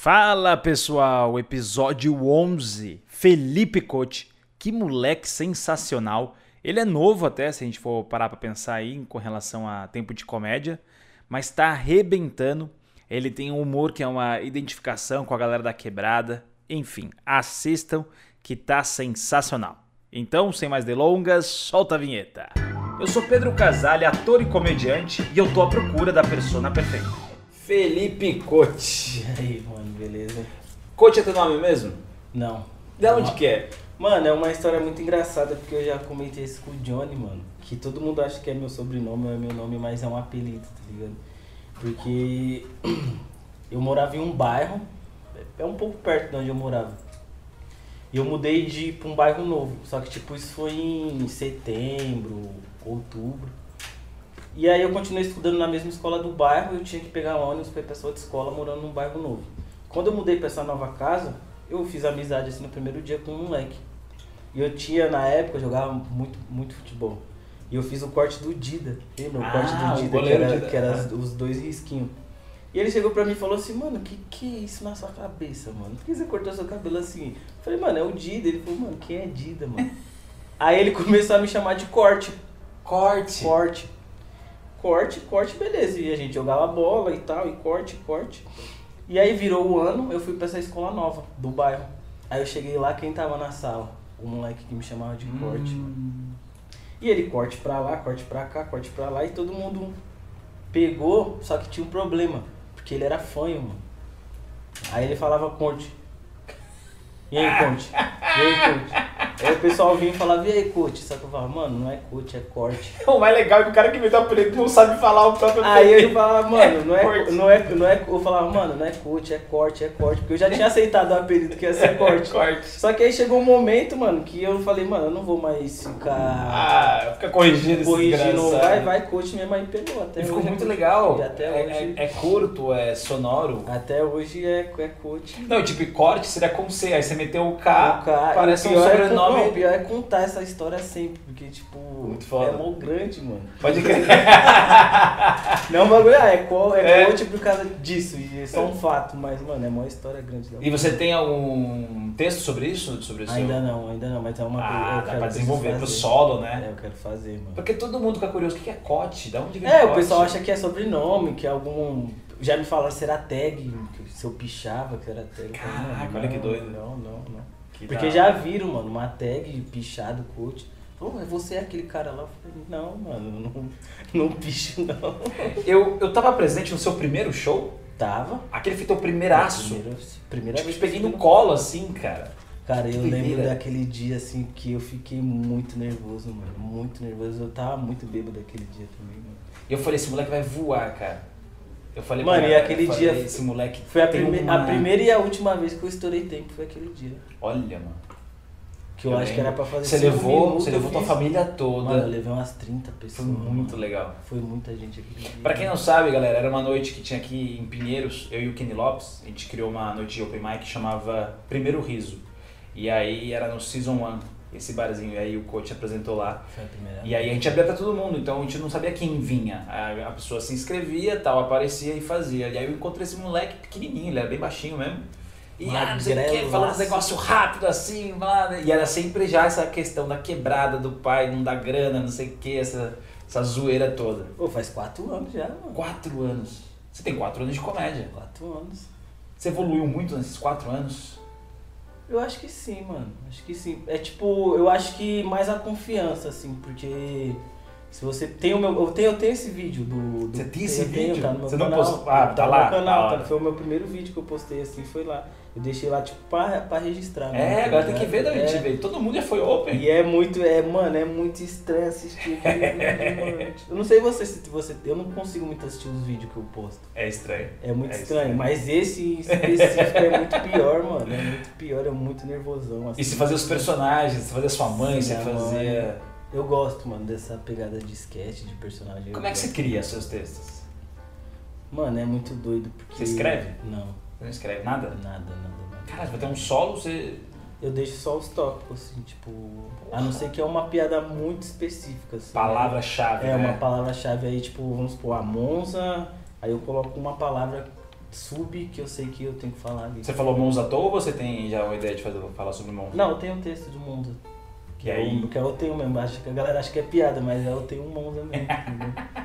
Fala pessoal, episódio 11. Felipe Coach, que moleque sensacional. Ele é novo até, se a gente for parar pra pensar aí com relação a tempo de comédia, mas tá arrebentando. Ele tem um humor que é uma identificação com a galera da quebrada. Enfim, assistam que tá sensacional. Então, sem mais delongas, solta a vinheta. Eu sou Pedro Casale, ator e comediante, e eu tô à procura da persona perfeita. Felipe Coach. E aí, mano, beleza? Coach é teu nome mesmo? Não. De onde que é? Mano, é uma história muito engraçada porque eu já comentei isso com o Johnny, mano. Que todo mundo acha que é meu sobrenome, é meu nome, mas é um apelido, tá ligado? Porque eu morava em um bairro, é um pouco perto de onde eu morava. E eu mudei de pra um bairro novo. Só que tipo, isso foi em setembro, outubro. E aí eu continuei estudando na mesma escola do bairro e eu tinha que pegar ônibus pra ir pra outra escola morando num bairro novo. Quando eu mudei pra essa nova casa, eu fiz amizade assim no primeiro dia com um moleque. E eu tinha, na época, eu jogava muito, muito futebol. E eu fiz o corte do Dida. Lembra? O Ah, corte do Dida, que era, Dida, que era os dois risquinhos. E ele chegou pra mim e falou assim, mano, que que é isso na sua cabeça, mano? Por que você cortou seu cabelo assim? Eu falei, mano, é o Dida. Ele falou, mano, quem é Dida, mano? Aí ele começou a me chamar de corte. Corte. Corte. Corte, corte, beleza. E a gente jogava bola e tal, e corte, corte. E aí virou o ano, eu fui pra essa escola nova, do bairro. Aí eu cheguei lá, quem tava na sala? O moleque que me chamava de corte. Hum. E ele corte pra lá, corte pra cá, corte pra lá, e todo mundo pegou, só que tinha um problema, porque ele era fanho, mano. Aí ele falava corte. E aí, coach? E aí, coach? Aí o pessoal vinha e falava, e aí, coach? Só que eu falava, mano, não é coach, é corte. O mais legal é que o cara que meteu o apelido não sabe falar o próprio Aí apelido. eu falava, mano, não é, Corte. não é, não é, eu falava, mano, não é coach, é corte, é corte, porque eu já tinha aceitado o apelido que ia ser corte. Corte. Só que aí chegou um momento, mano, que eu falei, mano, eu não vou mais ficar Ah, fica corrigindo esse corrigindo, vai, vai, coach mesmo, aí pegou. Até E ficou hoje, muito legal. E até é, hoje, é- é curto, é sonoro. até hoje é, é coach. Não, tipo, corte seria com C, aí você meteu o K, O cara- parece o um é sobrenome. Não, o pior é contar essa história sempre, porque, tipo, Muito foda. é mó grande, mano. Pode crer. Não, o bagulho, ah, é, co- é, É. coach por causa disso, e é só um fato, mas, mano, é uma história grande. da E você tem algum texto sobre isso? Sobre o seu... Ainda não, ainda não, mas é uma coisa Ah, eu dá quero pra desenvolver pro fazer. solo, É, né? eu quero fazer, mano. Porque todo mundo fica curioso, o que é cote? Da onde vem É, o pessoal acha que é sobrenome, que é algum. Já me falaram se era tag, que se eu pichava que era tag. Caraca, olha que não, doido. Não, não, não. Que Porque já viram, mano, uma tag pichado, coach. Falou, mas você é aquele cara lá? Eu falei, não, mano, não, não picho não. Eu, eu tava presente no seu primeiro show, Tava. aquele foi teu primeiraço. Primeira, primeira Tipo, vez peguei no colo, assim, cara. Cara, Que eu lembro daquele dia, assim, que eu fiquei muito nervoso, mano. Muito nervoso. Eu tava muito bêbado aquele dia também, mano. E eu falei, esse moleque vai voar, cara. Eu falei, Mano, pra e aquele dia esse moleque Foi a, prime- uma- a primeira e a última vez que eu estourei tempo, foi aquele dia. Olha, mano. Que eu, Eu acho que lembro. era pra fazer Você levou, minutos, você levou tua fiz- família toda. Mano, eu levei umas 30 Foi pessoas. muito mano. legal. Foi muita gente dia. Pra quem não sabe, galera, era uma noite que tinha aqui em Pinheiros, eu e o Kenny Lopes, a gente criou uma noite de open mic que chamava Primeiro Riso. E aí era no Season 1, esse barzinho, e aí o coach apresentou lá. Foi a primeira E aí a gente abria pra todo mundo, então a gente não sabia quem vinha. A, a pessoa se inscrevia, tal, aparecia e fazia. E aí eu encontrei esse moleque pequenininho, ele era bem baixinho mesmo. E ah, não sei o que, Magrelaço. falando uns negócios rápido assim, blá, blá. e era sempre já essa questão da quebrada do pai, não dá grana, não sei o que, essa, essa zoeira toda. Pô, faz 4 anos já, mano. Quatro anos. Você tem quatro anos de comédia. 4 anos. Você evoluiu muito nesses quatro anos? Eu acho que sim, mano. Acho que sim. É tipo, eu acho que mais a confiança, assim, porque. Se você tem o meu. Eu tenho, eu tenho esse vídeo do. do Você tem esse tenho, vídeo? Tá no meu Você não canal. postou? Ah, tá no lá, meu canal, tá? hora. Foi o meu primeiro vídeo que eu postei assim, foi lá. Eu deixei lá, tipo, pra, pra registrar. É, né, agora tá tem que ver da onde É. veio. Todo mundo já foi open. E é muito, é, mano, é muito estranho assistir vídeo, mano. Eu não sei você se você. Eu não consigo muito assistir os vídeos que eu posto. É estranho. É muito É estranho, estranho. mas esse em específico é muito pior, mano. É muito pior, é muito nervosão. Assim. E se fazia os personagens, você fazia sua mãe, você Minha mãe. Eu gosto, mano, dessa pegada de sketch, de personagem. Como Eu é que você cria seus textos? Mano, é muito doido porque. Você escreve? Não, não escreve nada? nada, nada, nada. Caralho, vai ter um solo, você. Eu deixo só os tópicos, assim, tipo. A não ser que é uma piada muito específica, assim. né? Palavra-chave. É né? uma palavra-chave aí, tipo, vamos supor, a Monza, aí eu coloco uma palavra sub que eu sei que eu tenho que falar ali. Você falou Monza à toa ou você tem já uma ideia de fazer, falar sobre Monza? Não, eu tenho um texto de Monza. Que aí... Eu, que eu tenho mesmo, acho que a galera acha que é piada, mas eu tenho um Monza mesmo.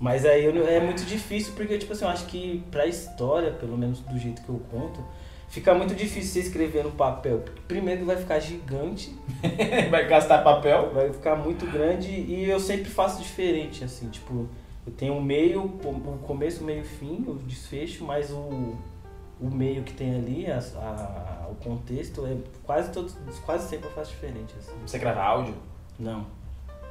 mas aí eu- é muito difícil, porque tipo assim, eu acho que pra história, pelo menos do jeito que eu conto, fica muito difícil você escrever no papel. Primeiro vai ficar gigante, Vai gastar papel? vai ficar muito grande e eu sempre faço diferente, assim, tipo, eu tenho o meio, o começo, o meio o fim, o desfecho, mas o, o meio que tem ali, a, a- o contexto, é quase todos, quase sempre eu faço diferente, assim. Você grava áudio? Não.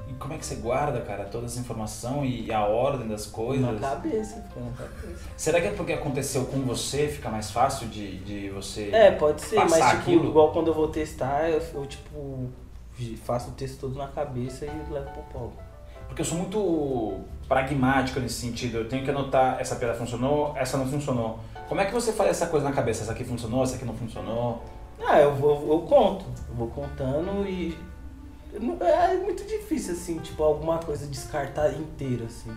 E como é que você guarda, cara, toda essa informação e a ordem das coisas? Na cabeça, fica na cabeça. Será que é porque aconteceu com você, fica mais fácil de, de você... É, pode ser, mas tipo, aquilo? igual quando eu vou testar, eu, eu, tipo, faço o texto todo na cabeça e levo pro palco. Porque eu sou muito pragmático nesse sentido. Eu tenho que anotar, essa piada funcionou, essa não funcionou. Como é que você faz essa coisa na cabeça? Essa aqui funcionou, essa aqui não funcionou? Ah, eu vou, eu conto, eu vou contando e. É muito difícil, assim, tipo, alguma coisa descartar inteira, assim.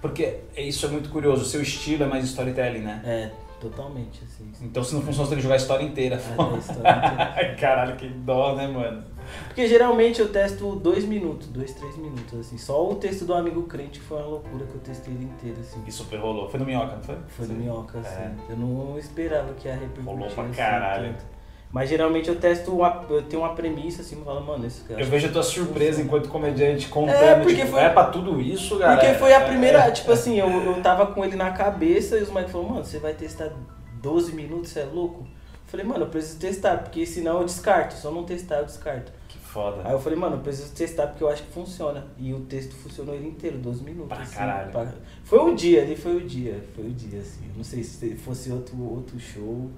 Porque isso é muito curioso. O seu estilo é mais storytelling, né? É, totalmente, assim. Então se não funciona, você tem que jogar a história inteira. É, a história inteira. Caralho, que dó, né, mano? Porque geralmente eu testo dois minutos, dois, três minutos, assim. Só o texto do amigo crente foi uma loucura que eu testei ele inteiro, assim. E super rolou. Foi no Minhoca, não foi? Foi no minhoca, assim. É. Eu não esperava que ia repercutir. Rolou pra assim, caralho. tanto. Mas geralmente eu testo uma. Eu tenho uma premissa assim, eu falo, mano, isso que Eu vejo a tua surpresa enquanto comediante contando, É, porque tipo, foi- é pra tudo isso, galera. Porque foi a É, primeira, é. tipo assim, eu, eu tava com ele na cabeça e os moleques falaram, mano, você vai testar 12 minutos, você é louco? Eu falei, mano, eu preciso testar, porque senão eu descarto. Se eu não testar, eu descarto. Que foda. Aí eu falei, mano, eu preciso testar porque eu acho que funciona. E o texto funcionou ele inteiro, 12 minutos. Pra assim, caralho. pra- Foi o dia, ali foi o dia. Foi o dia, assim. Não sei se fosse outro, outro show,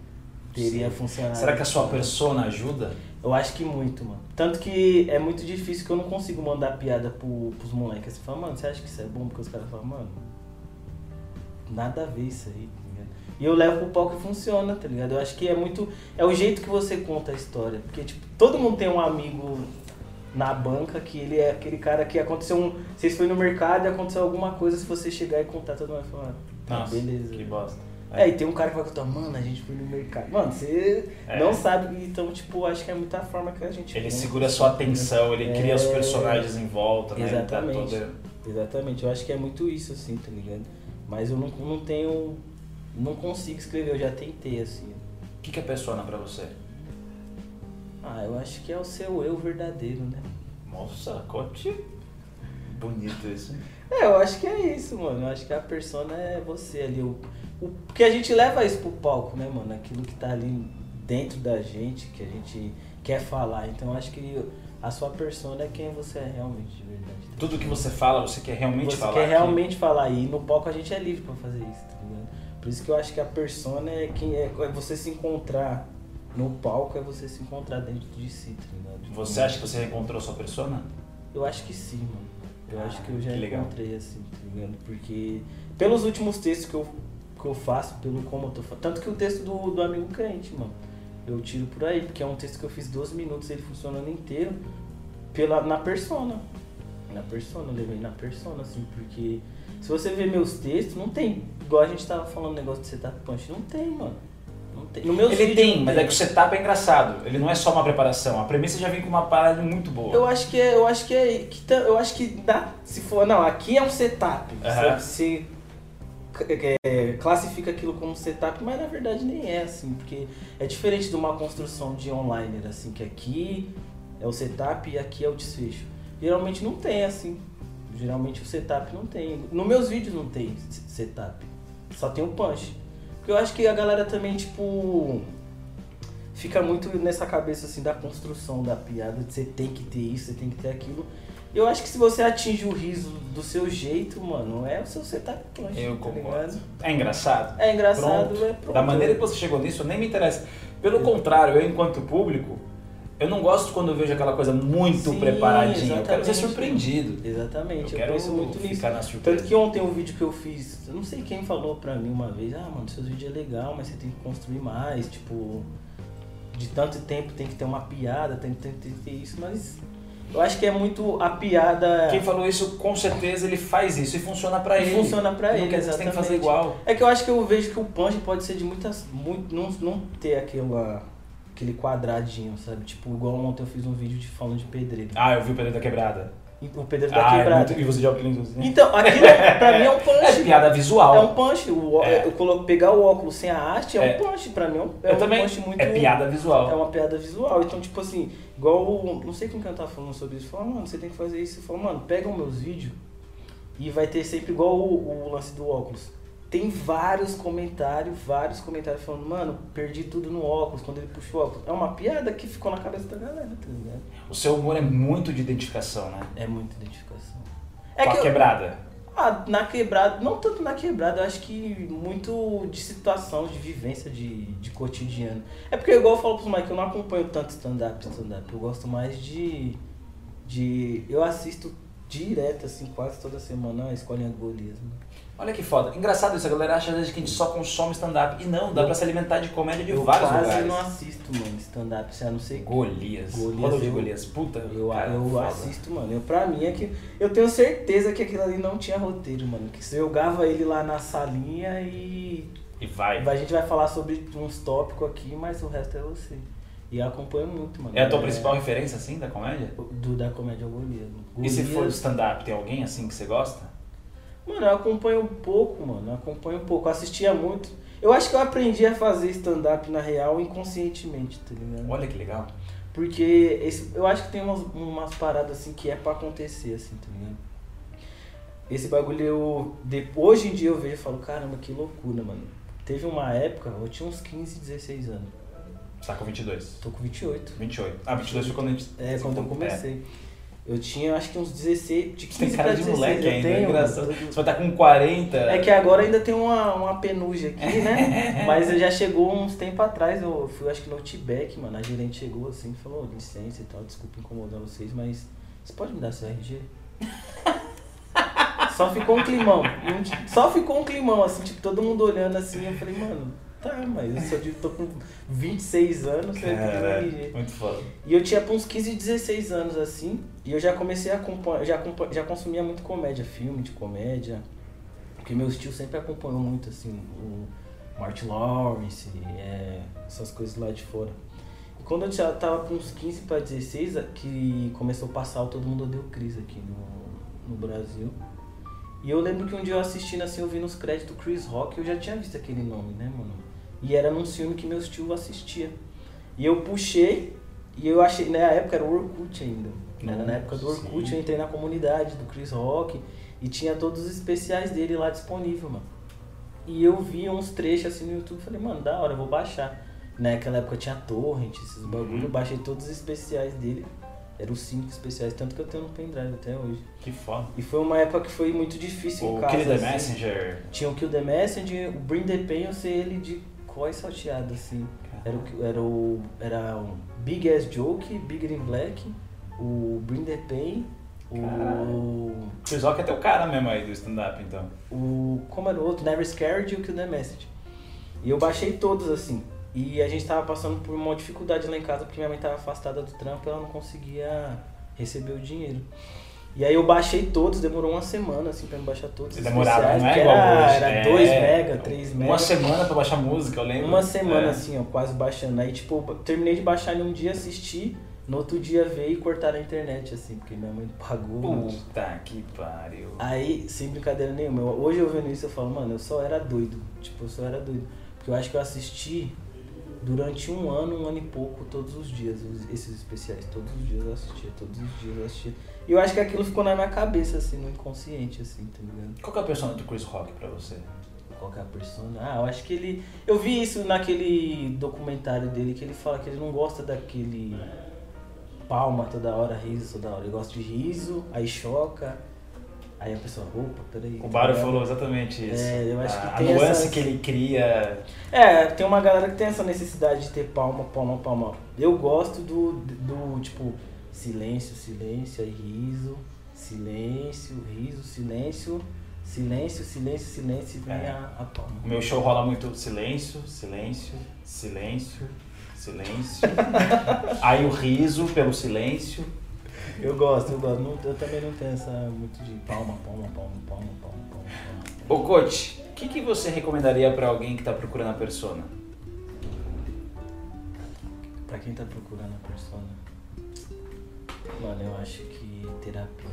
teria Sim. funcionado. Será que a sua persona ajuda? Eu acho que muito, mano. Tanto que é muito difícil que eu não consigo mandar piada pro, pros moleques. Você fala, mano, você acha que isso é bom? Porque os caras falam, mano, nada a ver isso aí, tá ligado? E eu levo pro palco e funciona, tá ligado? Eu acho que é muito. É o jeito que você conta a história. Porque, tipo, todo mundo tem um amigo na banca que ele é aquele cara que aconteceu um. Vocês foi no mercado e aconteceu alguma coisa, se você chegar e contar, todo mundo vai falar, tá, Nossa, beleza. que bosta. É, e tem um cara que vai contar, mano, a gente foi no mercado. Mano, você É. não sabe, então, tipo, acho que é muita forma que a gente. Ele segura a sua atenção, ele cria os É. personagens em volta, né? Tá Exatamente. todo- Exatamente, eu acho que é muito isso, assim, tá ligado? Mas eu não, não tenho. Não consigo escrever, eu já tentei, assim. O que que é persona pra você? Ah, eu acho que é o seu eu verdadeiro, né? Nossa, cote. Bonito isso. É, eu acho que é isso, mano. Eu acho que a persona é você ali. O, o, porque a gente leva isso pro palco, né, mano? Aquilo que tá ali dentro da gente, que a gente quer falar. Então eu acho que a sua persona é quem você é realmente, de verdade. tá Tudo que você fala, você quer realmente você falar. quer aqui. realmente falar. E no palco a gente é livre pra fazer isso, tá ligado? Por isso que eu acho que a persona é quem é, é você se encontrar no palco, é você se encontrar dentro de si, tá ligado? Você acha que você encontrou sua persona? Eu acho que sim, mano. Eu Ah, acho que eu já que legal. encontrei, assim, tá ligado? Porque pelos últimos textos que eu, que eu faço, pelo como eu tô falando. Tanto que o texto do, do amigo crente, mano. Eu tiro por aí, porque é um texto que eu fiz 12 minutos, ele funcionando inteiro pela, na persona. Na persona, eu levei na persona, assim, porque se você ver meus textos, não tem. Igual a gente tava falando negócio de setup punch, não tem, mano. Não tem. No meus Ele tem, mas é que o setup é engraçado. Ele não é só uma preparação. A premissa já vem com uma parada muito boa. Eu acho que é, eu acho que é, que tá- eu acho que dá, se for, não, aqui é um setup. Aham. Você é, é, classifica aquilo como setup, mas na verdade nem é assim, porque é diferente de uma construção de online, assim, que aqui é o setup e aqui é o desfecho. Geralmente não tem assim. Geralmente o setup não tem. Nos meus vídeos não tem setup. Só tem o punch. Porque eu acho que a galera também, tipo, fica muito nessa cabeça assim da construção da piada, de você tem que ter isso, você tem que ter aquilo. Eu acho que se você atinge o riso do seu jeito, mano, é o seu setup punch. Eu tá concordo. ligado? É engraçado. É engraçado, Pronto. é pronto. Da maneira que você chegou nisso, nem me interessa. Pelo contrário, eu enquanto público, eu não gosto quando eu vejo aquela coisa muito Sim, preparadinha. Eu quero ser exatamente. surpreendido. Exatamente, Eu eu, quero penso muito nisso. ficar na surpresa. Tanto que ontem um vídeo que eu fiz, eu não sei quem falou pra mim uma vez, ah, mano, seus vídeos é legal, mas você tem que construir mais, tipo, de tanto tempo tem que ter uma piada, tem, tem, tem que ter isso, mas Eu acho que é muito a piada. Quem falou isso, com certeza ele faz isso e funciona pra ele. Funciona pra Não ele, quer dizer você tem que fazer exatamente. igual. É que eu acho que eu vejo que o punch pode ser de muitas. Muito, não, não ter aquela, aquele quadradinho, sabe? Tipo, igual ontem eu fiz um vídeo de, falando de pedreiro. Ah, eu vi o Pedro da Quebrada. O pedreiro tá Ah, é muito- E você de óculos, né? Então, aquilo pra mim é um punch. É piada visual. É um punch. O, É. Eu coloco, pegar o óculos sem a haste é, É. um punch. Pra mim é um, é Eu um também. punch muito. É piada visual. É uma piada visual. Então, tipo assim, igual. Não sei quem que eu tava falando sobre isso. Falou, mano, você tem que fazer isso. Falou, mano, pega os meus vídeos e vai ter sempre igual o, o lance do óculos. Tem vários comentários, vários comentários falando, mano, perdi tudo no óculos, quando ele puxou o óculos. É uma piada que ficou na cabeça da galera, tá ligado? O seu humor é muito de identificação, né? É muita identificação. Com É a que eu- quebrada. Ah, na quebrada, não tanto na quebrada, eu acho que muito de situação, de vivência, de, de cotidiano. É porque, igual eu falo pros Mike, eu não acompanho tanto stand-up, stand-up. Eu gosto mais de. de eu assisto direto, assim, quase toda semana a Escolinha do Golias. Né? Olha que foda. Engraçado isso, a galera acha às vezes que a gente só consome stand-up. E não, dá Eu- pra se alimentar de comédia de Eu vários quase lugares. não assisto, mano, stand-up, se a não ser. Golias. Golias, de eu- Golias. Puta, Eu, cara, eu foda. assisto, mano. Eu, pra mim é que. Eu tenho certeza que aquilo ali não tinha roteiro, mano. Que você jogava ele lá na salinha e E vai. A gente vai falar sobre uns tópicos aqui, mas o resto é você. E eu acompanho muito, mano. É a tua principal referência, assim, da comédia? Do, da comédia Golias. mano. E se Golias- for stand-up, tem alguém assim que você gosta? Mano, eu acompanho um pouco, mano. Eu acompanho um pouco. Eu assistia muito. Eu acho que eu aprendi a fazer stand-up na real inconscientemente, tá ligado? Olha que legal. Porque esse, eu acho que tem umas, umas paradas assim que é pra acontecer, assim, tá ligado? Esse bagulho eu. de- hoje em dia eu vejo e falo, caramba, que loucura, mano. Teve uma época, eu tinha uns 15, 16 anos. Você tá com 22. Tô com 28. 28. Ah, 22 foi quando a gente... É, quando eu comecei. Eu tinha acho que uns 16, de 15 Você tem cara de 16, moleque eu ainda, é tenho, engraçado. Você vai estar com 40. É que agora ainda tem uma, uma penugem aqui, né? Mas já chegou uns tempo atrás, eu fui acho que no Outback, mano, a gerente chegou assim e falou, licença e tal, desculpa incomodar vocês, mas você pode me dar seu RG? Só ficou um climão. Só ficou um climão, assim, tipo, todo mundo olhando assim, eu falei, mano, tá, mas eu sou de, tô com 26 anos, Cara, RG. muito foda. E eu tinha uns 15, 16 anos assim, e eu já comecei a acompanhar, já, já consumia muito comédia, filme de comédia, porque meu tio sempre acompanhou muito assim, o Martin Lawrence, é, essas coisas lá de fora. E quando eu já tava com uns 15 para 16, a- que começou a passar o Todo Mundo o Chris aqui no, no Brasil. E eu lembro que um dia eu assistindo assim, eu vi nos créditos Chris Rock, eu já tinha visto aquele nome, né, mano? E era num filme que meus tios assistiam. E eu puxei, e eu achei, na época era o Orkut ainda. Era na época do Orkut, Sim. eu entrei na comunidade do Chris Rock e tinha todos os especiais dele lá disponível, mano. E eu vi uns trechos assim no YouTube, falei, mano, da hora, eu vou baixar. Naquela época tinha torrent, esses bagulho, eu baixei todos os especiais dele. Eram os cinco especiais, tanto que eu tenho no pendrive até hoje. Que foda. E foi uma época que foi muito difícil em O casa. Kill the assim. Messenger. Tinha o Kill the Messenger, o Bring the Pain, eu sei ele de coi salteado, assim. Era o, era o. Era o Big Ass Joke, Bigger in Black, o the Pain, o. Chris Rock é teu cara mesmo aí do stand-up, então. o. Como era o outro? Never Scared e o Kill the Message. E eu baixei todos assim. E a gente tava passando por uma dificuldade lá em casa porque minha mãe tava afastada do trampo e ela não conseguia receber o dinheiro. E aí eu baixei todos, demorou uma semana assim pra me baixar todos. Você demorava, não é igual era, hoje. Era é, 2 mega, 3 mega. Uma semana pra baixar música, eu lembro. Uma semana É. assim, ó, quase baixando. Aí, tipo, terminei de baixar em um dia, assisti, no outro dia veio e cortaram a internet, assim, porque minha mãe pagou. Puta que pariu. Aí, sem brincadeira nenhuma, eu- hoje eu vendo isso, eu falo, mano, eu só era doido. Tipo, eu só era doido. Porque eu acho que eu assisti durante um ano, um ano e pouco, todos os dias, esses especiais. Todos os dias eu assistia, todos os dias eu assistia. E eu acho que aquilo ficou na minha cabeça, assim, no inconsciente, assim, tá ligado? Qual que é a persona do Chris Rock pra você? Qual que é a persona? Ah, eu acho que ele. Eu vi isso naquele documentário dele que ele fala que ele não gosta daquele palma toda hora, riso toda hora. Ele gosta de riso, aí choca, aí a pessoa, opa, peraí. O ligado? falou exatamente isso. É, eu acho que a, tem a nuance que ele cria. É, tem uma galera que tem essa necessidade de ter palma, palma, palma. Eu gosto do, do tipo, silêncio, silêncio, aí riso, silêncio, riso, silêncio, silêncio, silêncio, silêncio e vem É. a, a palma. Meu show rola muito silêncio, silêncio, silêncio, silêncio. Aí o riso pelo silêncio. Eu gosto, eu gosto. Não- eu também não tenho essa muito de palma, palma, palma, palma, palma, palma. palma. Ô, coach, o que, que você recomendaria pra alguém que tá procurando a persona? Pra quem tá procurando a persona, mano, eu acho que terapia.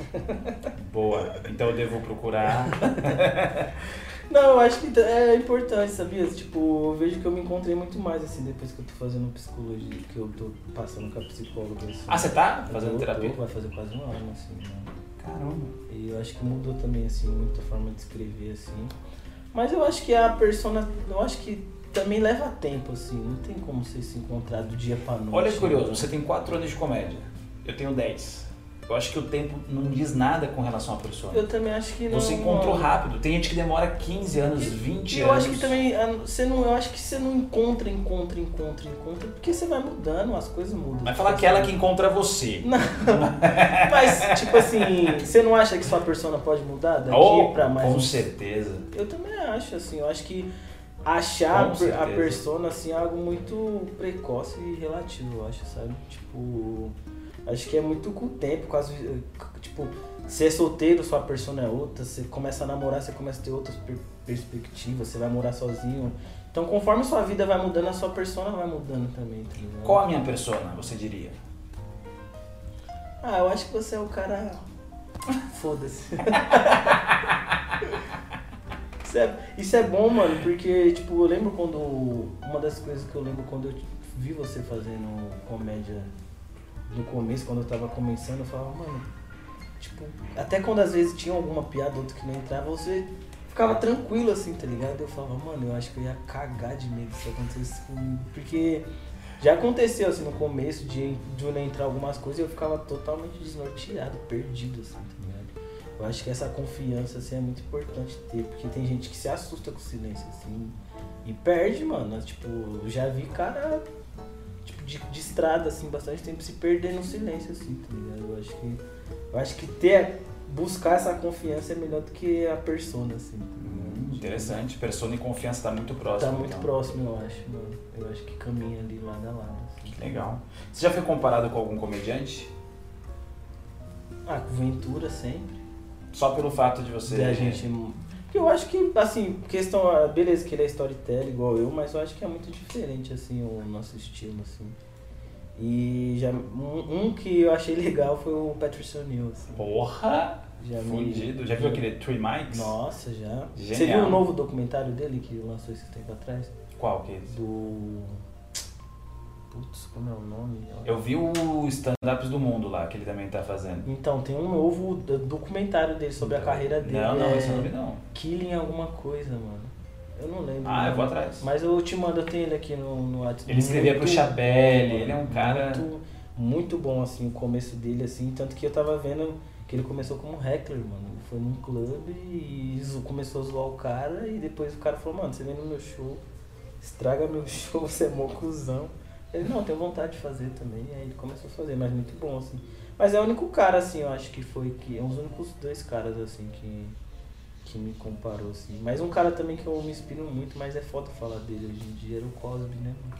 Boa. Então eu devo procurar. Não, eu acho que é importante, sabia? Tipo, eu vejo que eu me encontrei muito mais, assim, depois que eu tô fazendo psicologia, que eu tô passando com a psicóloga, assim. Ah, você tá Eu fazendo tô- terapia? tô, vai fazer quase um ano, assim, né? Caramba. E eu acho que mudou também, assim, muito a forma de escrever, assim. Mas eu acho que a persona, eu acho que também leva tempo, assim. Não tem como você se encontrar do dia pra noite. Olha que curioso, você tem 4 anos de comédia. Eu tenho 10. Eu acho que o tempo não diz nada com relação à persona. Eu também acho que não. Você encontrou rápido. Tem gente que demora 15 anos, 20 E eu anos. acho que também, ah, você não, eu acho que você não encontra, encontra, encontra, encontra, porque você vai mudando, as coisas mudam. Vai falar aquela que encontra você. Não, mas tipo assim, você não acha que sua persona pode mudar daqui Oh, pra mais com um- certeza. Eu também acho, assim, eu acho que achar a persona assim é algo muito precoce e relativo, eu acho, sabe? Tipo, acho que é muito com o tempo, vi- tipo, ser solteiro, sua persona é outra, você começa a namorar, você começa a ter outras per- perspectivas, você vai morar sozinho. Então, conforme sua vida vai mudando, a sua persona vai mudando também, tá? Qual a minha persona, você diria? Ah, eu acho que você é o cara. Foda-se. isso, é, isso é bom, mano, porque, tipo, eu lembro quando. Uma das coisas que eu lembro quando eu vi você fazendo comédia no começo, quando eu tava começando, eu falava, mano. Tipo, até quando às vezes tinha alguma piada outra que não entrava, você ficava tranquilo assim, tá ligado? Eu falava, mano, eu acho que eu ia cagar de medo se acontecesse comigo. Porque já aconteceu assim no começo de, de não entrar algumas coisas eu ficava totalmente desnorteado, perdido, assim, tá ligado? Eu acho que essa confiança assim, é muito importante ter, porque tem gente que se assusta com o silêncio, assim, e perde, mano. Tipo, eu já vi cara tipo, de, de estrada, assim, bastante tempo se perder no silêncio, assim, tá ligado? Eu acho que. Eu acho que ter. Buscar essa confiança é melhor do que a persona, assim. tá? Interessante. Persona e confiança tá muito próximo. Tá muito então. próximo, eu acho, mano. Eu acho que caminha ali lado a lado. Assim. Que legal. Você já foi comparado com algum comediante? Ah, com Ventura sempre. Só pelo fato de você. Da gente. Eu acho que, assim, questão. ah, Beleza, que ele é storyteller igual eu, mas eu acho que é muito diferente, assim, o nosso estilo, assim. E já, um, um que eu achei legal foi o Patricio Neal, assim. Porra! Já me- Fundido. Já viu aquele Three Mics? Nossa, já. Você Genial. viu o novo documentário dele que lançou esse tempo atrás? Qual que é esse? Do. Putz, como é o nome? Eu vi o Stand-Ups do Mundo lá, que ele também tá fazendo. Então, tem um novo do- documentário dele sobre a carreira dele. Não, não, é esse eu não vi não. Killing alguma coisa, mano. Eu não lembro. Ah, eu vou atrás. Mas eu te mando, eu tenho ele aqui no, no WhatsApp. Ele escrevia pro Muito Chabelle, bom, ele é um cara- Muito, muito bom, assim, o começo dele, assim. Tanto que eu tava vendo que ele começou como heckler, mano. Ele foi num clube e começou a zoar o cara. E depois o cara falou, mano, você vem no meu show, estraga meu show, você é mó cuzão. Ele, não, tenho vontade de fazer também. E aí ele começou a fazer, mas muito bom, assim. Mas é o único cara, assim, eu acho que foi que. É um dos únicos dois caras, assim, que, que me comparou, assim. Mas um cara também que eu me inspiro muito, mas é foda falar dele hoje em dia, era o Cosby, né? mano?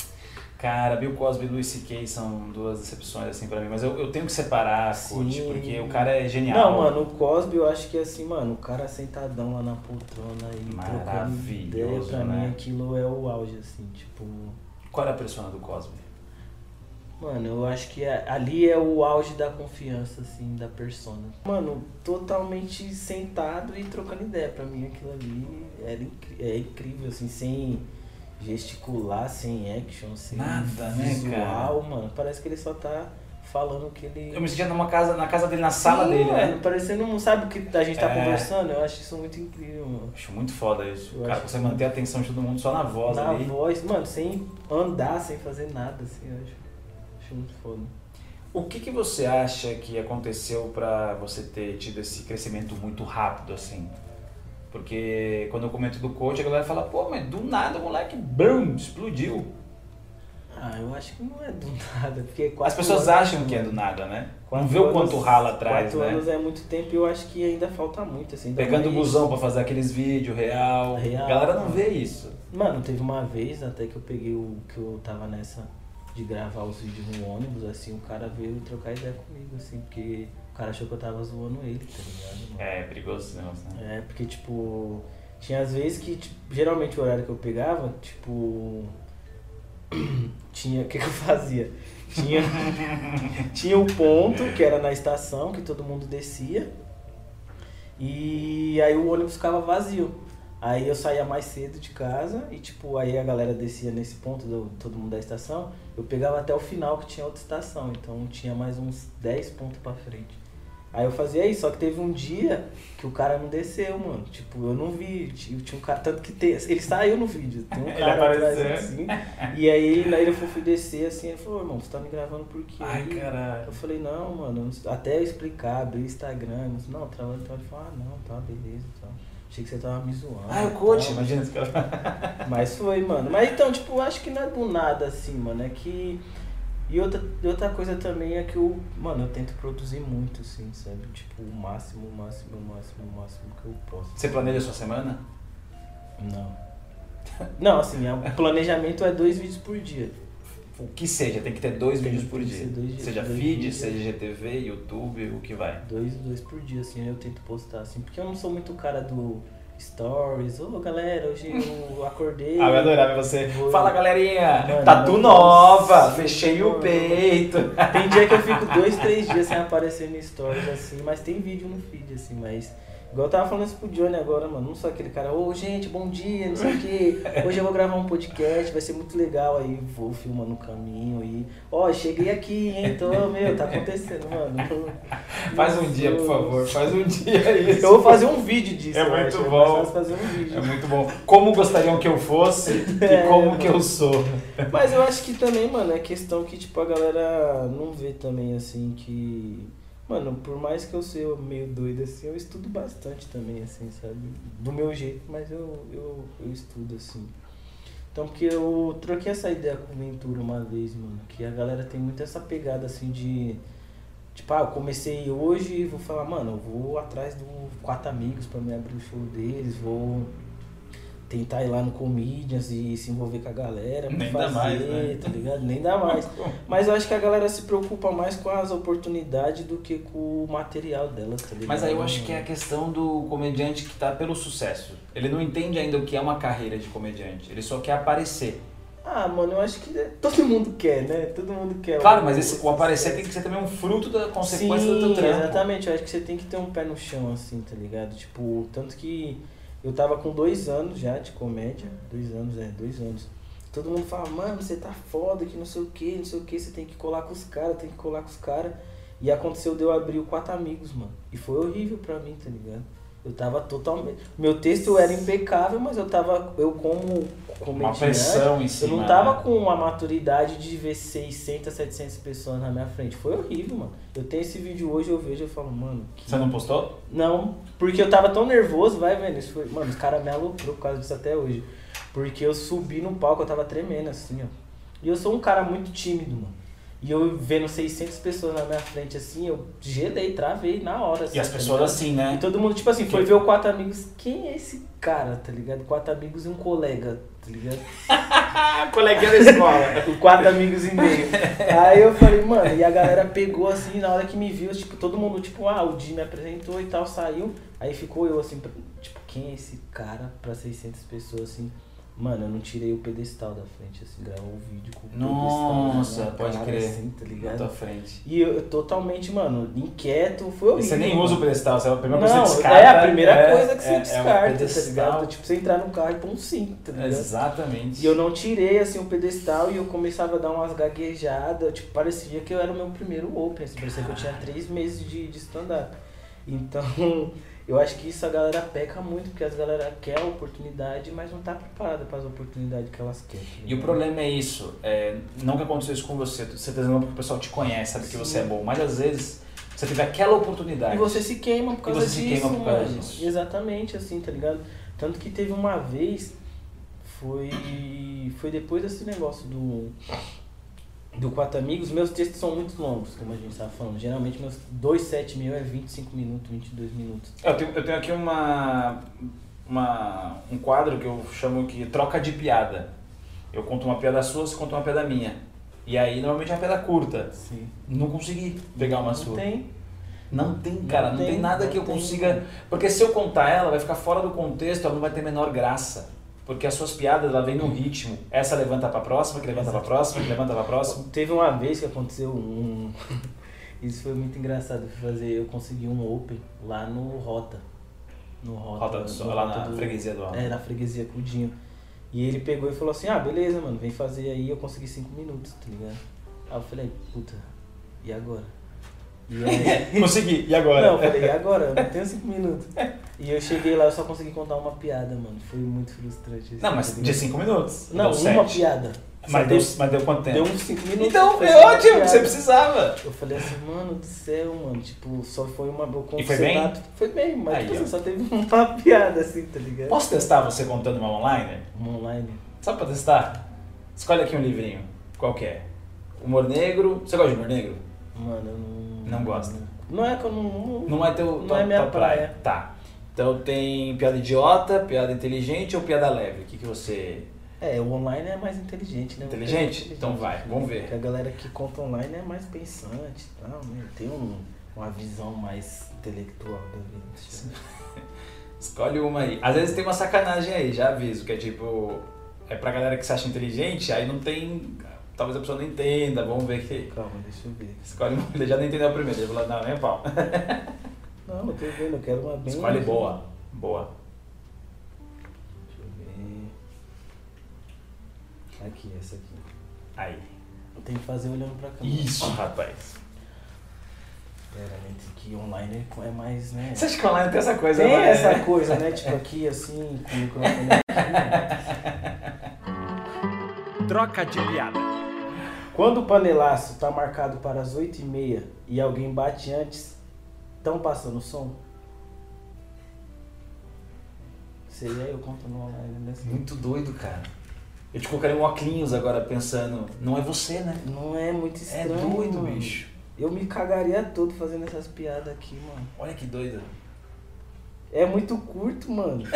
Cara, Bill Cosby e Louis C.K. são duas decepções assim pra mim, mas eu, eu tenho que separar, Sim. porque o cara é genial. Não, mano, o Cosby eu acho que assim, mano, o cara sentadão lá na poltrona e trocando ideia, Maravilhoso, pra né? mim aquilo é o auge, assim, tipo. Qual era a persona do Cosby? Mano, eu acho que ali é o auge da confiança, assim, da persona. Mano, totalmente sentado e trocando ideia. Pra mim aquilo ali era é incrível, assim, sem gesticular, sem action, sem Nada, né, visual, mano. Parece que ele só tá falando que ele. Eu me sentia numa casa, na casa dele, na sala Sim, dele, mano, né? Parecendo, não sabe o que a gente tá É. conversando. Eu acho isso muito incrível, mano. Acho muito foda isso. Eu o cara consegue manter a atenção de todo mundo só na voz Na ali. voz, mano, sem andar, sem fazer nada, assim, eu acho. Muito foda. O que, que você acha que aconteceu pra você ter tido esse crescimento muito rápido, assim? Porque quando eu comento do coach, a galera fala, pô, mas do nada o moleque, brum, explodiu. Ah, eu acho que não é do nada, porque As pessoas anos- acham que é do nada, né? Não quatro vê o quanto rala atrás, Quatro né? anos é muito tempo e eu acho que ainda falta muito, assim. Pegando o busão pra fazer aqueles vídeos real. Real. A galera não vê isso. Mano, teve uma vez até que eu peguei o que eu tava nessa de gravar os vídeos no ônibus, assim, o cara veio trocar ideia comigo, assim, porque o cara achou que eu tava zoando ele, tá ligado? Mano? É, perigoso esse negócio, né? É, porque, tipo, tinha às vezes que, tipo, geralmente o horário que eu pegava, tipo, tinha, o que que eu fazia? Tinha, tinha o ponto, que era na estação, que todo mundo descia, e aí o ônibus ficava vazio. Aí eu saía mais cedo de casa e, tipo, aí a galera descia nesse ponto, do, todo mundo da estação, eu pegava até o final que tinha outra estação, então tinha mais uns 10 pontos pra frente. Aí eu fazia isso, só que teve um dia que o cara não desceu, mano. Tipo, eu não vi. Tinha, tinha um cara. Tanto que tem, ele saiu no vídeo. Tem um cara atrás assim. E aí, ele foi fui descer assim, ele falou, irmão, você tá me gravando por quê? Ai, caralho. Eu falei, não, mano, eu até eu explicar, abrir o Instagram, eu disse, não, trabalho então ele falou, ah não, tá, beleza, então. Achei que você tava me zoando. Ah, o e coach, tal. imagina esse cara. Mas foi, mano. Mas então, tipo, acho que não é do nada assim, mano. É que. E outra, outra coisa também é que eu, mano, eu tento produzir muito, assim, sabe? Tipo, o máximo, o máximo, o máximo, o máximo que eu posso. Você planeja a sua semana? Não. Não, assim, é- o planejamento é dois vídeos por dia. O que seja, tem que ter dois Tem vídeos por dia. dois- seja feed, vídeos. seja GTV, YouTube, o que vai. Dois, dois por dia, assim, eu tento postar, assim, porque eu não sou muito cara do stories. Ô, galera, hoje eu acordei. Ah, eu adorava você. Vou- Fala galerinha, Mano, tatu não- nova, Nossa, fechei o peito. Tem dia que eu fico dois, três dias sem aparecer no stories, assim, mas tem vídeo no feed, assim, mas. Igual eu tava falando isso pro Johnny agora, mano. Não sou aquele cara, ô gente, bom dia, não sei o quê. Hoje eu vou gravar um podcast, vai ser muito legal. Aí vou filmando no caminho e. Ó, cheguei aqui, hein? Tô, meu, tá acontecendo, mano. Faz um dia, por favor, faz um dia isso. Eu vou fazer um vídeo disso. É muito acho, bom. fazer um vídeo. É muito bom. Como gostariam que eu fosse É, e como mano. que eu sou. Mas eu acho que também, mano, é questão que, tipo, a galera não vê também, assim, que... Mano, por mais que eu seja meio doido, assim, eu estudo bastante também, assim, sabe? Do meu jeito, mas eu, eu, eu estudo, assim. Então, porque eu troquei essa ideia com o Ventura uma vez, mano, que a galera tem muito essa pegada, assim, de... Tipo, ah, eu comecei hoje e vou falar, mano, eu vou atrás do quatro amigos pra me abrir o show deles, vou tentar ir lá no Comedians e se envolver com a galera, pra Nem dá fazer, mais, né? tá ligado? Nem dá mais. Mas eu acho que a galera se preocupa mais com as oportunidades do que com o material delas, tá ligado? Mas aí eu acho que é a questão do comediante que tá pelo sucesso. Ele não entende ainda o que é uma carreira de comediante. Ele só quer aparecer. Ah, mano, eu acho que todo mundo quer, né? Todo mundo quer. Claro, mas esse, o aparecer tem que ser também um fruto da consequência do teu trampo. Exatamente, eu acho que você tem que ter um pé no chão, assim, tá ligado? Tipo, tanto que eu tava com dois anos já de comédia. Dois anos, é, dois anos. Todo mundo fala, mano, você tá foda, que não sei o que, não sei o que, você tem que colar com os caras, tem que colar com os caras. E aconteceu de eu abrir o Quatro Amigos, mano. E foi horrível pra mim, tá ligado? Eu tava totalmente. Meu texto era impecável, mas eu tava. Eu como comediante. Uma pressão em Eu cima. não tava né? com uma maturidade de ver 600, 700 pessoas na minha frente. Foi horrível, mano. Eu tenho esse vídeo hoje, eu vejo e falo, mano. que- Você não postou? Não, porque eu tava tão nervoso, vai vendo. Isso foi... Mano, os caras me aloprou por causa disso até hoje. Porque eu subi no palco, eu tava tremendo assim, ó. E eu sou um cara muito tímido, mano. E eu vendo 600 pessoas na minha frente assim, eu gelei, travei na hora. Assim, E as tá pessoas assim, E né? todo mundo, tipo assim, foi ver o Quatro Amigos. Quem é esse cara, tá ligado? Quatro Amigos e um colega, tá ligado? Coleguinha da escola. o quatro amigos e meio. Aí eu falei, mano, e a galera pegou assim, na hora que me viu, tipo, todo mundo, tipo, ah, o Di me apresentou e tal, saiu. Aí ficou eu assim, tipo, quem é esse cara pra 600 pessoas assim? Mano, eu não tirei o pedestal da frente, assim, gravou o vídeo com o Nossa, pedestal na minha pode crer. assim, tá Na ligado? tua frente. E eu, eu totalmente, mano, inquieto, foi E horrível. você nem usa o pedestal, você é a primeira coisa Não, que você descarta. é a primeira é- coisa que você é- é descarta, tá ligado? Tipo, você entrar no carro e pôr um cinto, tá ligado? Exatamente. E eu não tirei assim o pedestal e eu começava a dar umas gaguejadas, tipo, parecia que eu era o meu primeiro open, assim, parecia que eu tinha três meses de, de stand-up. Então, eu acho que isso a galera peca muito, porque as galera quer a oportunidade, mas não tá preparada para as oportunidades que elas querem. tá E o problema é isso, é, não que aconteceu isso com você, você tá dizendo porque o pessoal te conhece, sabe que Sim. você é bom, mas às vezes você teve aquela oportunidade. E você se queima por causa você se disso, queima por causa mano. disso. Exatamente, assim, tá ligado? Tanto que teve uma vez, foi, foi depois desse negócio do, do Quatro Amigos, meus textos são muito longos, como a gente estava falando. Geralmente meus dois sete mil é 25 minutos, 22 minutos. Eu tenho, eu tenho aqui uma, uma, um quadro que eu chamo que troca de piada. Eu conto uma piada sua, você conta uma piada minha. E aí normalmente é uma piada curta. Sim. Não consegui pegar uma Não sua. tem. Não tem, cara, não, Não tem, tem, nada não que eu tem. consiga. Porque se eu contar ela, vai ficar fora do contexto, ela não vai ter menor graça. Porque as suas piadas, ela vem num ritmo. Essa levanta pra próxima, que levanta pra próxima, que levanta pra próxima. Teve uma vez que aconteceu um. Isso foi muito engraçado. Fazer, eu consegui um open lá no Rota. No Rota. Roda do Sol, lá Rota na do- freguesia do Alto. É, na freguesia Cudinho. E ele pegou e falou assim, ah, beleza, mano, vem fazer aí, eu consegui cinco minutos, tá ligado? Aí eu falei, puta, e agora? Consegui, e agora? não, eu falei, e agora? Eu não tenho cinco minutos. E eu cheguei lá, eu só consegui contar uma piada, mano. Foi muito frustrante. Não, mas de? 5 minutos. Não, Deu uma sete. piada. Mas deu, mas deu quanto tempo? Deu uns 5 minutos. Então, foi é uma ótimo, piada. você precisava. Eu falei assim, mano do céu, mano, tipo, só foi uma. Eu E foi bem? Foi bem, mas Aí, tipo, assim, só teve uma piada assim, tá ligado? Posso testar você contando uma online? Um online. Só pra testar? Escolhe aqui um livrinho. Qual que é? Humor negro. Você gosta de humor negro? Mano, eu não. Não gosta. Não é que eu não. não- Não é teu Não tua- é minha tua praia. Tá. Então tem piada idiota, piada inteligente ou piada leve? O que, que você. É, o online é mais inteligente, né? Inteligente? Então vai, vamos ver. Porque a galera que conta online é mais pensante e tal, né? Tem um, uma visão mais intelectual da vida. Eu- Escolhe uma aí. Às vezes tem uma sacanagem aí, já aviso, que é tipo. É pra galera que se acha inteligente, aí não tem. Talvez a pessoa não entenda, vamos ver que. Calma, deixa eu ver. Escolhe uma. Ele já não entendeu a primeira, ele falou, não, nem a pau. Não, eu tô vendo, eu quero uma bem. Escolhe boa. Boa. Deixa eu ver. Aqui, essa aqui. Aí. Eu tenho que fazer olhando pra câmera. Isso, rapaz. Pera, né? Que online é- é mais, né? Você acha que online tem essa coisa? Tem né? essa coisa, né? Tipo aqui, assim, com o microfone aqui. Troca de piada. Quando o panelaço tá marcado para as 8h30 e alguém bate antes, estão passando som? Seria eu conto no online, né? Muito doido, cara. Eu te colocaria um óculos agora pensando, não é você, né? Não é muito É estranho, doido, mano. bicho. Eu me cagaria todo fazendo essas piadas aqui, mano. Olha que doido. É muito curto, mano.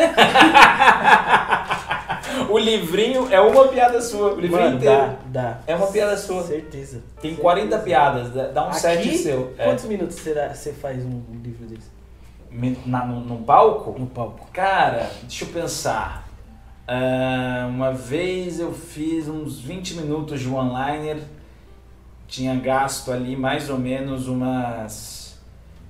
O livrinho é uma piada sua, o livrinho Mano, inteiro. dá, dá. É uma piada sua. Certeza. Tem Certeza. 40 piadas, dá- um Aqui, set seu. É. Quantos minutos será você faz um, livro desse? Na, no, no palco? No palco. Cara, deixa eu pensar. Ah, uma vez eu fiz uns 20 minutos de one-liner, tinha gasto ali mais ou menos umas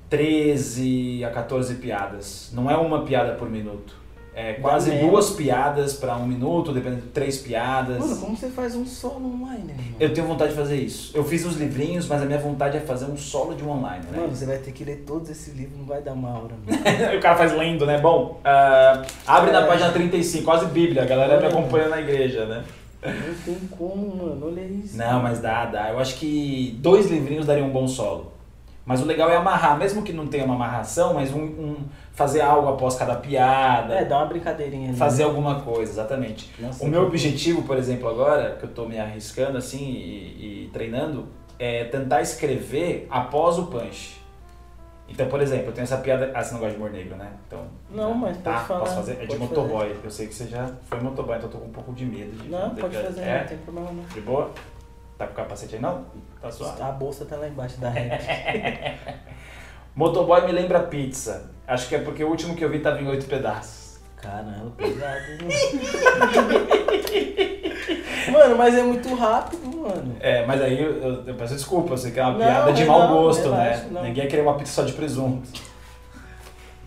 13 a 14 piadas. Não é uma piada por minuto. É quase duas piadas para um minuto, dependendo de três piadas. Mano, como você faz um solo online, mano? Eu tenho vontade de fazer isso. Eu fiz os livrinhos, mas a minha vontade é fazer um solo de um online, né? Mano, você vai ter que ler todos esses livros, não vai dar uma hora, o cara faz lendo, né? Bom, ah, abre na É. página 35, quase Bíblia, a galera me É. acompanha na igreja, né? Não tem como, mano. Olha isso. Não, mas dá, dá. Eu acho que dois livrinhos dariam um bom solo. Mas o legal é amarrar, mesmo que não tenha uma amarração, mas um, um- fazer algo após cada piada, É, dá uma brincadeirinha ali. fazer né? alguma coisa, exatamente. Nossa, O meu objetivo, por exemplo, agora, que eu tô me arriscando assim e, e treinando, é tentar escrever após o punch. Então, por exemplo, eu tenho essa piada. Ah, você não gosta de humor negro, né? Então. Não, mas tá, pode falar, Posso fazer? É de motoboy. Eu sei que você já foi motoboy, então eu tô com um pouco de medo. De Não, de- pode fazer, É? não tem problema não. De boa? Tá com o capacete aí não? Tá suave. A bolsa tá lá embaixo da rede. Motoboy me lembra pizza. Acho que é porque o último que eu vi tava em oito pedaços. Caramba, pesado. mano. Mano, mas é muito rápido, mano. É, mas aí eu, eu, eu peço desculpa, eu sei que é uma Não, piada de mau gosto, né? não. Ninguém ia querer uma pizza só de presunto.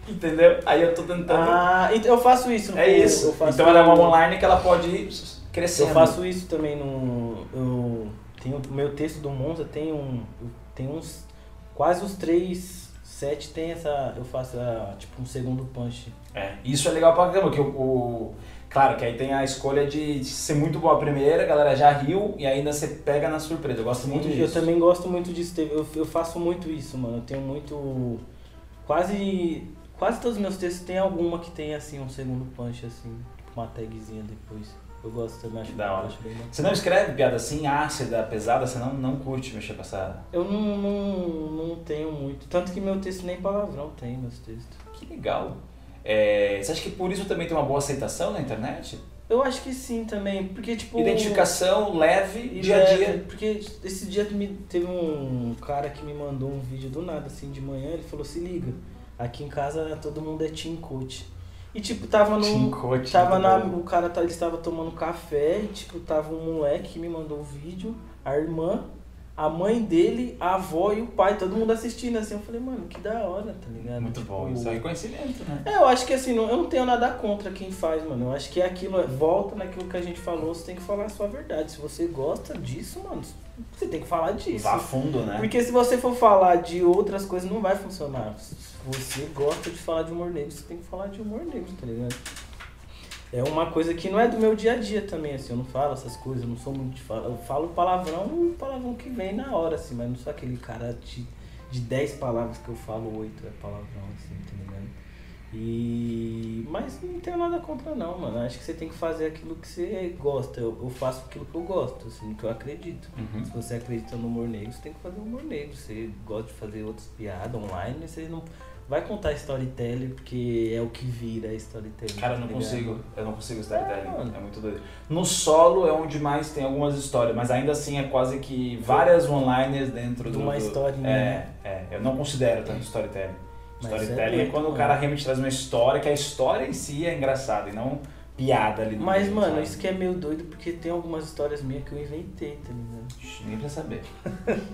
Entendeu? Aí eu tô tentando. Ah, então eu faço isso. é isso. Então ela é uma online que ela pode ir crescendo. Eu faço isso também no. Eu tenho o meu texto do Monza tem um. eu- Tem uns. Quase os três sete tem essa. Eu faço a, tipo um segundo punch. É, isso é legal pra caramba, que o, o- Claro que aí tem a escolha de ser muito boa a primeira, a galera já riu e ainda você pega na surpresa. Eu gosto muito eu disso. também gosto muito disso. Eu, eu faço muito isso, mano. Eu tenho muito. Quase. Quase todos os meus textos tem alguma que tem assim um segundo punch, assim, tipo uma tagzinha depois. Eu gosto também, acho Da hora. bem. Você não escreve piada assim, ácida, pesada, você não, não curte mexer com essa. Eu não, não, não tenho muito. Tanto que meu texto nem palavrão tem, meus textos. Que legal. É, você acha que por isso também tem uma boa aceitação na internet? Eu acho que sim também, porque tipo... Identificação leve, E dia a dia. Porque esse dia me, teve um cara que me mandou um vídeo do nada, assim, de manhã, ele falou, se liga, aqui em casa todo mundo é team coach. E tipo, tava no. Tava na. bom. O cara tá, ele estava tomando café, e, tipo, tava um moleque que me mandou o vídeo, a irmã, a mãe dele, a avó e o pai, todo mundo assistindo assim. Eu falei, mano, que da hora, tá ligado? Muito Tipo, bom, isso é reconhecimento, né? é, eu acho que assim, não- eu não tenho nada contra quem faz, mano. Eu acho que é aquilo, volta naquilo que a gente falou, você tem que falar a sua verdade. Se você gosta disso, mano, você tem que falar disso. Vá fundo, né? Porque se você for falar de outras coisas, não vai funcionar. Você gosta de falar de humor negro, você tem que falar de humor negro, tá ligado? É uma coisa que não é do meu dia a dia também, assim, eu não falo essas coisas, eu não sou muito de falar. Eu falo palavrão, o palavrão que vem na hora, assim, mas não sou aquele cara de, de 10 palavras que eu falo, 8 é palavrão, assim, tá ligado? E. Mas não tenho nada contra não, mano. Acho que você tem que fazer aquilo que você gosta. Eu, eu faço aquilo que eu gosto, assim, que eu acredito. Uhum. Se você acredita no humor negro, você tem que fazer humor negro. Você gosta de fazer outras piadas online, você não vai contar storytelling porque é o que vira storytelling. Cara, eu tá não ligado? consigo. Eu não consigo storytelling. É. É muito doido. No solo é onde mais tem algumas histórias, mas ainda assim é quase que várias one-liners dentro De do. uma do- historinha, É, né? é. Eu não considero tanto storytelling. Mas Storytelling é é, quando o cara realmente traz uma história, que a história em si é engraçada e não piada ali no Mas, meio, mano, sabe? isso que é meio doido porque tem algumas histórias minhas que eu inventei, tá ligado? Ninguém precisa saber.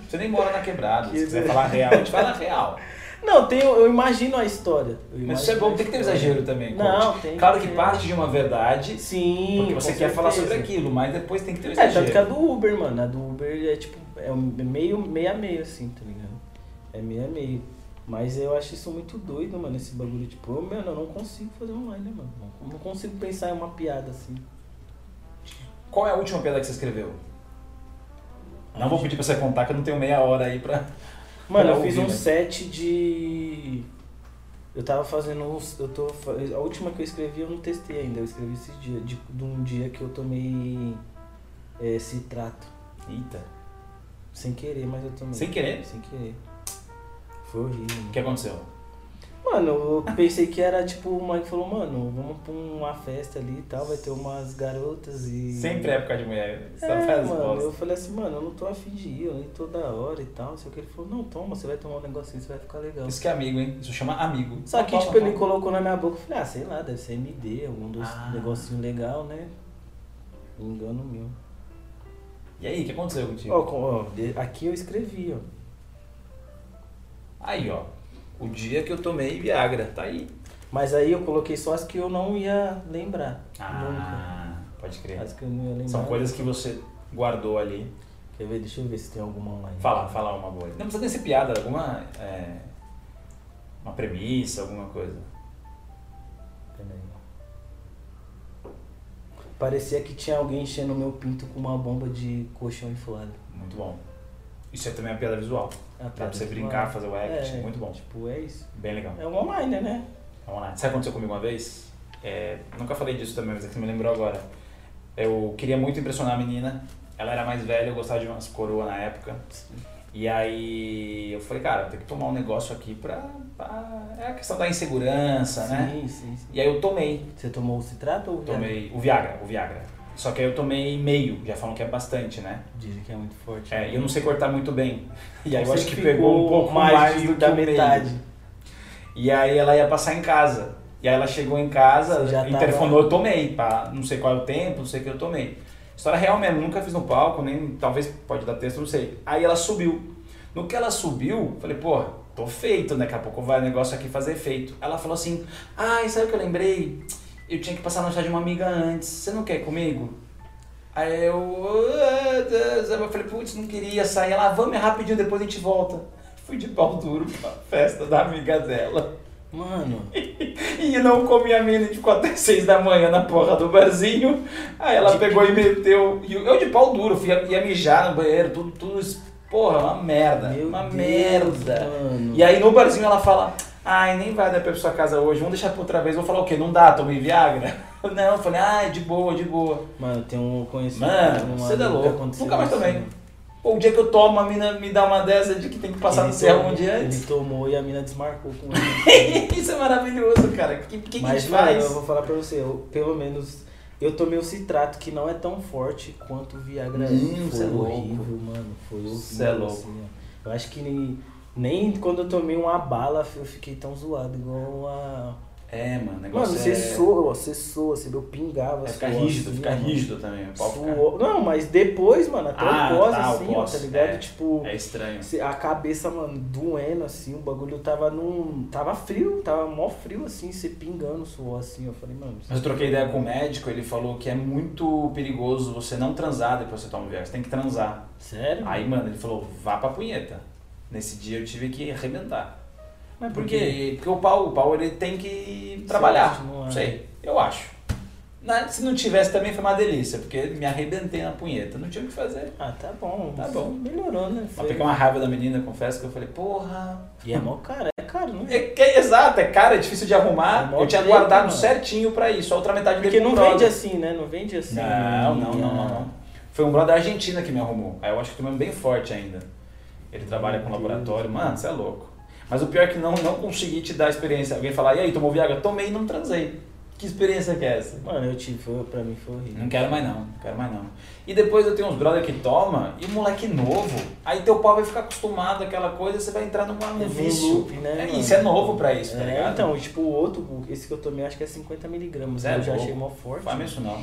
Você nem mora na quebrada. Que Se quiser falar real, a gente fala real. Não, tem, eu imagino a história. Eu Mas isso é imagino bom, tem que ter exagero também. Não, coach. tem Claro que que parte de uma verdade, Sim. porque você quer falar certeza. sobre aquilo, mas depois tem que ter É, exagero. tanto que a do Uber, mano. A do Uber é tipo, é um meio, meio a meio, assim, tá ligado? É meio a meio. Mas eu acho isso muito doido, mano, esse bagulho. Tipo, eu, mano, eu não consigo fazer online, né, mano? Não, não consigo pensar em uma piada assim. Qual é a última piada que você escreveu? Não vou pedir pra você contar, que eu não tenho meia hora aí pra. Mano, eu fiz um né? set de. Eu tava fazendo uns. Eu tô. A última que eu escrevi eu não testei ainda. Eu escrevi esse dia. De, de um dia que eu tomei é, citrato. Eita. Sem querer, mas eu tomei. Sem querer? Sem querer. Foi horrível. O que aconteceu? Mano, eu pensei que era tipo, uma que falou, mano, vamos pra uma festa ali e tal, vai ter umas garotas e. Sempre é época de mulher. É, faz mano, bosta. eu falei assim, mano, eu não tô afim de ir, eu nem tô da hora e tal. Só que ele falou, não, toma, você vai tomar um negocinho, você vai ficar legal. Isso que é amigo, hein? Isso chama amigo. Só que, Toma, tipo, ele colocou na minha boca, eu falei, ah, sei lá, deve ser MD, algum dos Ah. negocinho legal, né? Engano meu. E aí, o que aconteceu contigo? Ó, aqui eu escrevi, ó. Aí, ó. O dia que eu tomei Viagra, tá aí. Mas aí eu coloquei só as que eu não ia lembrar. Nunca. Ah, pode crer. As que eu não ia lembrar. São coisas que você guardou ali. Quer ver? Deixa eu ver se tem alguma online. Fala, fala uma boa. Não precisa nem ser piada, alguma. é, uma premissa, alguma coisa. Peraí. Parecia que tinha alguém enchendo meu pinto com uma bomba de colchão inflado. Muito bom. Isso é também uma piada visual. Ah, Dá pra piada você de brincar, fazer o act. É, Muito bom. Tipo, é isso. Bem legal. É um online, né? Vamos lá. Sabe o que aconteceu comigo uma vez? É, nunca falei disso também, mas é que você me lembrou agora. Eu queria muito impressionar a menina. Ela era mais velha, eu gostava de umas coroas na época. E aí eu falei, cara, tem que tomar um negócio aqui pra, pra- É a questão da insegurança, né? Sim, sim, sim. E aí eu tomei. Você tomou o citrato ou o Viagra? Tomei o Viagra, o Viagra. Só que aí eu tomei meio, já falam que é bastante, né? Dizem que é muito forte. É, e eu não sei cortar muito bem. E aí eu acho que pegou um pouco mais, de- do da o meio. metade. E aí ela ia passar em casa. E aí ela chegou em casa, já tava- interfonou, eu tomei, pá, não sei qual é o tempo, não sei o que eu tomei. História real mesmo, nunca fiz no palco, nem talvez pode dar texto, não sei. Aí ela subiu. No que ela subiu, falei, pô, tô feito, daqui a pouco vai o negócio aqui fazer efeito. Ela falou assim, ai, sabe o que eu lembrei? Eu tinha que passar no chá de uma amiga antes, você não quer ir comigo? Aí eu, "Ah, Deus", eu falei, putz, não queria sair. Ela, "Ah, vamos é rapidinho, depois a gente volta. Fui de pau duro pra festa da amiga dela. Mano, E não comi a mina, gente ficou até seis da manhã na porra do barzinho. Aí ela De pegou e meteu. E eu de pau duro, fui, ia mijar no banheiro, tudo, tudo. Porra, uma merda. meu uma Deus, merda. Mano. E aí no barzinho ela fala, ai, nem vai dar pra sua casa hoje, vamos deixar pra outra vez. Vou falar o quê? Não dá, tomei Viagra? Não, eu falei, ai, de boa, de boa. Mano, tem um conhecido. Mano, você é louco. Nunca mais tomei. Pô, o dia que eu tomo, a mina me dá uma dessa de que tem que passar Ele no tomou- um dia antes. Ele tomou e a mina desmarcou com ele. Isso é maravilhoso, cara. O que, que, que a Mas, gente mano, faz? eu vou falar pra você, eu, pelo menos Eu tomei o citrato, que não é tão forte quanto o Viagra. Hum, foi é louco. horrível, mano. Foi horrível. Cê é louco. assim. Eu acho que nem, nem quando eu tomei uma bala eu fiquei tão zoado, igual a. É, mano, o Mano, negócio você é... soa, você soa, você eu pingava. É ficar suor, rígido, assim, ficar rígido também. Suor. Não, mas depois, mano, até Ah, o pós, tá, assim, ó, tá ligado? é. Tipo, É estranho. a cabeça, mano, doendo, assim, o bagulho tava num. Tava frio, tava mó frio, assim, você pingando suor, assim. Eu falei, mano. Mas eu troquei ideia com o médico, ele falou que é muito perigoso você não transar depois que você toma o Viagra. Você tem que transar. Sério? Aí, mano, ele falou, vá pra punheta. Nesse dia eu tive que arrebentar. Mas por quê? Porque, porque o pau, o pau ele tem que trabalhar. Não é? Não sei, eu acho. Na- se não tivesse também foi uma delícia, porque me arrebentei na punheta. Não tinha o que fazer. Ah, tá bom. Tá bom. Melhorou, né? Mas com uma raiva da menina, confesso que eu falei, porra. E é mó caro, é caro, né? É, que- exato, é caro, é difícil de arrumar. É eu tinha treta, guardado mano. certinho pra isso. A outra metade Porque dele não comprou. vende assim, né? Não vende assim. Não, não, não, não, não. Foi um brother da Argentina que me arrumou. Aí eu acho que tomei bem forte ainda. Ele trabalha com laboratório. Mano, você é louco. Mas o pior é que não, não consegui te dar a experiência. Alguém falar, e aí, tomou Viagra? Tomei e não transei. Que experiência que é essa? Mano, eu tive, foi, pra mim foi horrível. Não quero mais não, não quero mais não. E depois eu tenho uns brother que toma, e o moleque novo, aí teu pau vai ficar acostumado àquela coisa, você vai entrar numa, num vício. loop, né, é, isso é novo pra isso, tá É, ligado? então, tipo, o outro, esse que eu tomei, acho que é 50mg. É eu já achei mó forte. Faz isso não.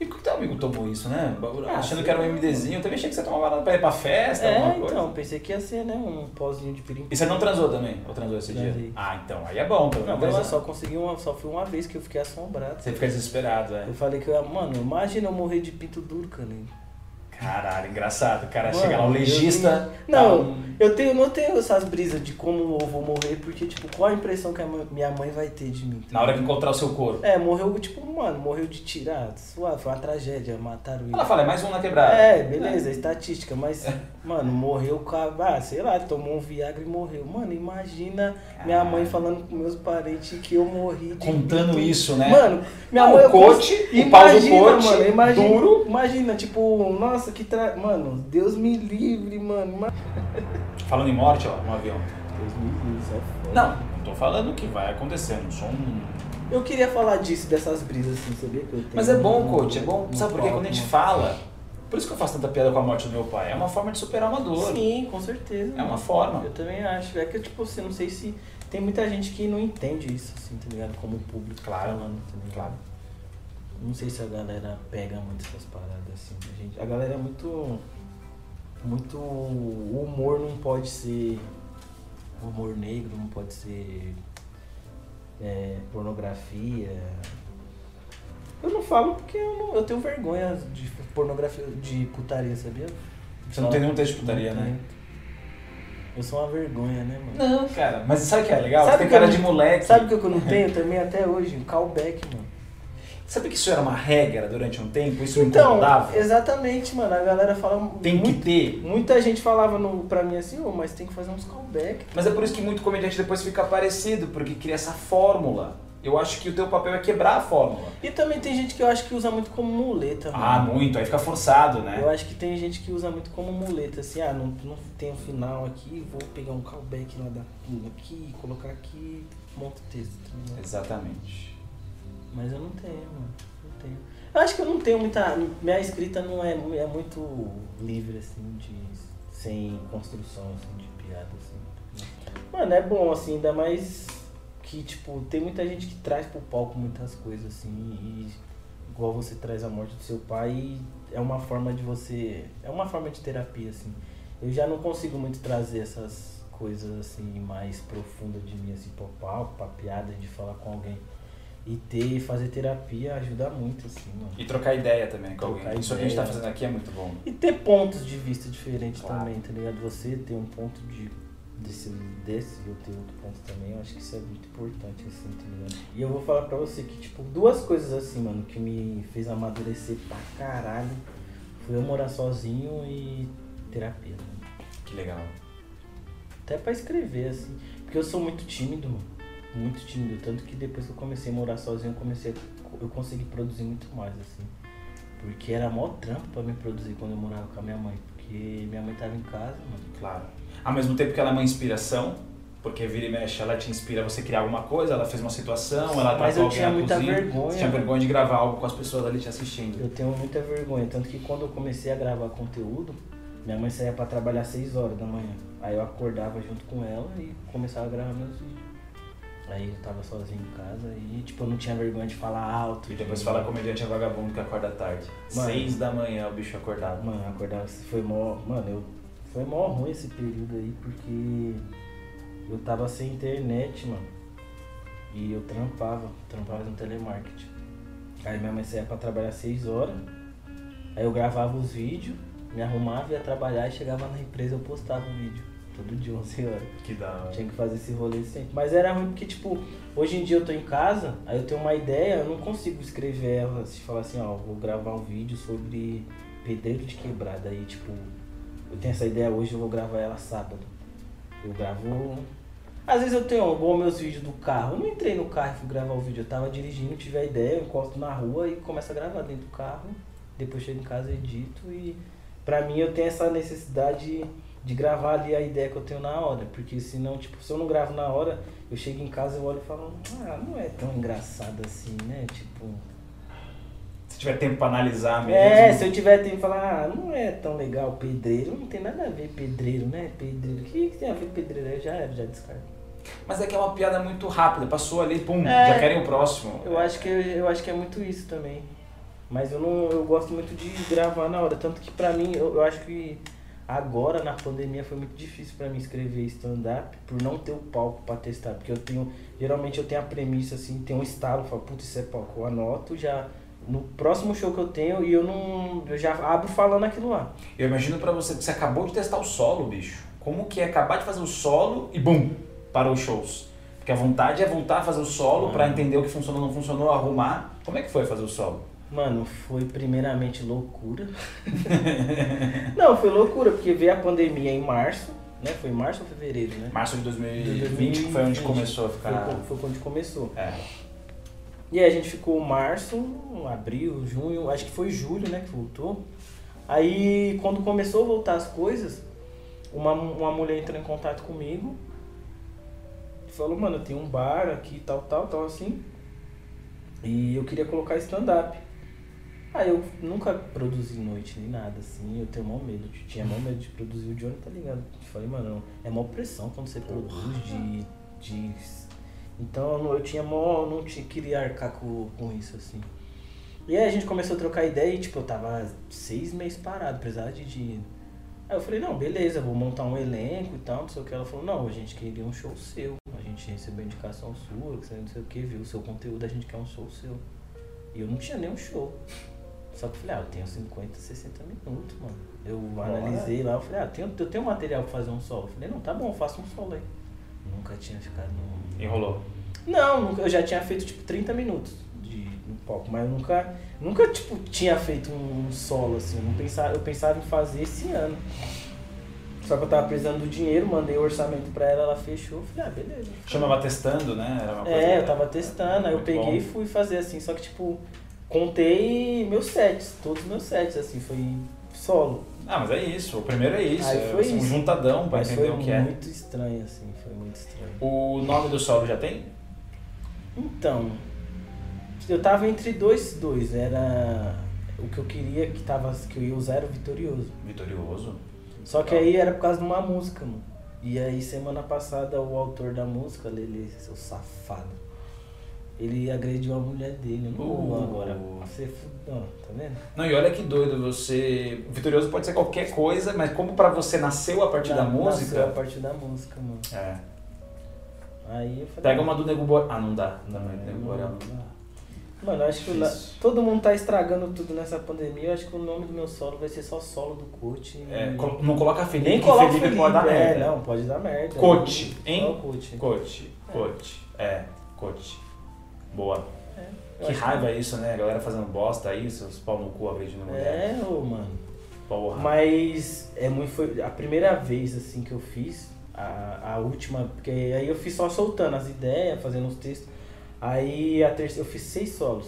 E por que teu amigo tomou isso, né? Ah, Achando que era um. MDzinho, eu também achei que você tomava nada pra ir pra festa, alguma É, coisa. então, pensei que ia ser, né, um pozinho de pirim. E você não transou também? Ou transou esse dia? Ah, então, aí é bom, pelo Não, menos. mas eu só consegui uma, só foi uma vez que eu fiquei assombrado. Você fica desesperado, é. Eu falei que eu mano, imagina eu morrer de pinto duro, cara. Caralho, engraçado. O cara Mano, chega lá, o legista. vi- tá Não, um- eu tenho, não tenho essas brisas de como eu vou morrer, porque, tipo, qual a impressão que a minha mãe vai ter de mim? tá Na hora que encontrar o seu corpo. É, morreu, tipo, mano, morreu de tirar, suave, foi uma tragédia, mataram ele. Ela fala, é mais um na quebrada. É, beleza, estatística, mas, mano, morreu a. Ah, sei lá, tomou um Viagra e morreu. Mano, imagina minha mãe falando com meus parentes que eu morri de. Contando isso, né? Mano, minha Não, mãe. o coach, o pau do coach, mano, imagina, duro. Imagina, tipo, nossa, que tra... Mano, Deus me livre, mano. Falando em morte, ó, no avião. Deus me livre, isso é foda. Não, não tô falando que vai acontecer, não sou um. Eu queria falar disso, dessas brisas assim, sabia que eu tenho. Mas é bom, um- coach, é bom. um Sabe por quê? Quando a gente mano. fala. Por isso que eu faço tanta piada com a morte do meu pai. É uma forma de superar uma dor. Sim, com certeza. É uma mano. forma. Eu também acho. É que, tipo, assim, não sei se. Tem muita gente que não entende isso, assim, tá ligado? Como público Claro, falando, tá claro. Não sei se a galera pega muito essas paradas, assim. A, gente, a galera é muito. Muito. O humor não pode ser. Humor negro não pode ser. é, pornografia. Eu não falo porque eu, não- eu tenho vergonha de pornografia, de putaria, sabia? Você não tem nenhum texto de putaria, né? Eu sou uma vergonha, né, mano? Não, cara. Mas sabe o que é legal? Sabe Você tem cara não- de moleque. Sabe o que eu não tenho também até hoje? Um callback, mano. Sabe que isso era uma regra durante um tempo? Isso me Então, incomodava? exatamente, mano. A galera fala. Tem que muito- ter. Muita gente falava no, pra mim assim, ô, mas tem que fazer uns callback. Mas é por isso que muito comediante depois fica parecido, porque cria essa fórmula. Eu acho que o teu papel é quebrar a fórmula. E também tem gente que eu acho que usa muito como muleta, mano. Ah, muito. Aí fica forçado, né? Eu acho que tem gente que usa muito como muleta, assim, ah, não, não tem o final aqui, vou pegar um callback lá da, aqui, colocar aqui, monta o texto. tá? Exatamente. Mas eu não tenho, mano. Não tenho. Eu acho que eu não tenho muita. Minha escrita não é, é muito livre, assim, de. sem construção, assim, de piada, assim. Mano, é bom, assim, ainda mais que, tipo, tem muita gente que traz pro palco muitas coisas, assim, e igual você traz a morte do seu pai, é uma forma de você. É uma forma de terapia, assim. Eu já não consigo muito trazer essas coisas, assim, mais profundas de mim, assim, pro palco, pra piada, de falar com alguém. E ter, fazer terapia ajuda muito, assim, mano. E trocar ideia também com Trocar alguém. Isso que a gente tá fazendo aqui é muito bom. E ter pontos de vista diferentes Claro. também, tá ligado? Você ter um ponto de desse, desse e eu ter outro ponto também, eu acho que isso é muito importante, assim, tá ligado? E eu vou falar pra você que, tipo, duas coisas assim, mano, que me fez amadurecer pra caralho foi eu morar sozinho e terapia, mano. Que legal. Até pra escrever, assim. Porque eu sou muito tímido, mano. Muito tímido. Tanto que depois que eu comecei a morar sozinho, eu comecei a, eu consegui produzir muito mais, assim. Porque era mó trampo pra me produzir quando eu morava com a minha mãe. Porque minha mãe tava em casa, mano. Claro. Ao mesmo tempo que ela é uma inspiração, Porque vira e mexe, ela te inspira a você criar alguma coisa, ela fez uma situação, ela Mas tratou eu tinha muita cozinha, vergonha. Você tinha vergonha de gravar algo com as pessoas ali te assistindo. Eu tenho muita vergonha, tanto que quando eu comecei a gravar conteúdo, minha mãe saía pra trabalhar às 6 horas da manhã. Aí eu acordava junto com ela e começava a gravar meus vídeos. Aí eu tava sozinho em casa e tipo, eu não tinha vergonha de falar alto. E depois de- fala comediante é vagabundo que acorda tarde. Mano. Seis da manhã o bicho acordado. Mano, acordava, foi mó. Mano, eu. Foi mó ruim esse período aí, porque eu tava sem internet, mano. E eu trampava, trampava no telemarketing. Aí minha mãe saía pra trabalhar 6 horas. Aí eu gravava os vídeos, me arrumava, ia trabalhar e chegava na empresa eu postava o vídeo. Todo dia, 11 horas. Que da hora. Tinha que fazer esse rolê sempre. Mas era ruim porque, tipo, hoje em dia eu tô em casa, aí eu tenho uma ideia, eu não consigo escrever ela, se falar assim, ó, vou gravar um vídeo sobre pedreiro de quebrada. Aí, tipo, eu tenho essa ideia hoje, eu vou gravar ela sábado. Eu gravo. Às vezes eu tenho, igual meus vídeos do carro. Eu não entrei no carro e fui gravar o vídeo. Eu tava dirigindo, tive a ideia, eu encosto na rua e começo a gravar dentro do carro. Depois chego em casa, edito e pra mim eu tenho essa necessidade de gravar ali a ideia que eu tenho na hora. Porque senão, tipo, se eu não gravo na hora, eu chego em casa eu olho e falo, ah, não é tão engraçado assim, né? Tipo. Se tiver tempo pra analisar mesmo. É, se eu tiver tempo de falar, ah, não é tão legal pedreiro, não tem nada a ver pedreiro, né? Pedreiro. O que, que tem a ver pedreiro? Aí já já descarto. Mas é que é uma piada muito rápida. Passou ali, pum, É. já querem o próximo. Eu acho que eu acho que é muito isso também. Mas eu não eu gosto muito de gravar na hora, tanto que pra mim eu, eu acho que agora na pandemia foi muito difícil pra mim escrever stand up por não ter o palco pra testar, porque eu tenho geralmente eu tenho a premissa assim, tem um estalo, falo, putz, isso é palco, eu anoto já no próximo show que eu tenho e eu não eu já abro falando aquilo lá. Eu imagino pra você que você acabou de testar o solo, bicho. Como que é acabar de fazer o solo e bum, para os shows? Porque a vontade é voltar a fazer o solo Ah. pra entender o que funcionou, não funcionou, arrumar. Como é que foi fazer o solo? Mano, foi primeiramente loucura. não, foi loucura, porque veio a pandemia em março, né? Foi em março ou fevereiro, né? Março de 2020, 2020, que foi onde começou a ficar. Foi, foi quando começou. É. E aí a gente ficou março, abril, junho, acho que foi julho, né, que voltou. Aí quando começou a voltar as coisas, uma, uma mulher entrou em contato comigo e falou, mano, tenho um bar aqui, tal, tal, tal, assim. E eu queria colocar stand-up. Aí eu nunca produzi noite nem nada, assim, eu tenho maior medo, de- tinha maior medo de produzir o Johnny, tá ligado? Eu falei, mano, é maior pressão quando você produz de. de então eu, não- eu tinha mó. não tinha, queria arcar com, com isso, assim. E aí a gente começou a trocar ideia e tipo, eu tava seis meses parado, precisava de dinheiro. Aí eu falei, não, beleza, vou montar um elenco e tal, não sei o que. Ela falou, não, a gente queria um show seu. A gente recebeu indicação sua, que você não sei o que, viu o seu conteúdo, a gente quer um show seu. E eu não tinha nenhum show. Só que eu falei, ah, eu tenho 50, 60 minutos, mano. Eu Bora. analisei lá, eu falei, ah, tenho, eu tenho material pra fazer um solo. Eu falei, não, tá bom, faça um solo aí. Nunca tinha ficado no. Enrolou. Não, nunca, eu já tinha feito tipo 30 minutos de, no palco, mas eu nunca, nunca tipo, tinha feito um solo assim. Eu, não pensava, eu pensava em fazer esse ano. Só que eu tava precisando do dinheiro, mandei o orçamento pra ela, ela fechou. Falei, ah, beleza. Chamava testando, né? Era uma coisa- É, eu tava testando, aí eu peguei e bom. fui fazer assim, só que tipo, contei meus sets, todos os meus sets, assim, foi solo. Ah, mas é isso. O primeiro é isso. Aí é foi um isso. juntadão pra Mas entender foi o que é. muito estranho, assim, foi muito estranho. O nome do solo já tem? Então, eu tava entre dois, dois. Era o que eu queria que, tava, que eu ia usar era o Vitorioso. Vitorioso. Só que aí era por causa de uma música, mano. E aí semana passada o autor da música, Lele, seu safado, ele agrediu a mulher dele. Não Uh. agora. Você fudão, tá vendo? Não, e olha que doido, você. Vitorioso pode ser qualquer coisa, mas como pra você nasceu a partir da Na- nasceu A música. partir da música, mano. É. Aí eu falei. Pega uma do Nego Borel. Ah, não dá. Não dá mais do Nego Borel. Não dá. Mano, acho que la- todo mundo tá estragando tudo nessa pandemia. Eu acho que o nome do meu solo vai ser só solo do coach. e- É, não coloca Felipe, Nem coloca Felipe, Felipe, pode dar é, merda. não, pode dar merda. Coach, hein? coach. Coach, coach. É, coach. Boa. É, Que raiva isso, né? A galera fazendo bosta aí, seus pau no cu agredindo mulher. É, ô, mano. Porra. Mas é muito, foi a primeira vez assim que eu fiz, a, a última, porque aí eu fiz só soltando as ideias, fazendo os textos. Aí a terceira, eu fiz seis solos.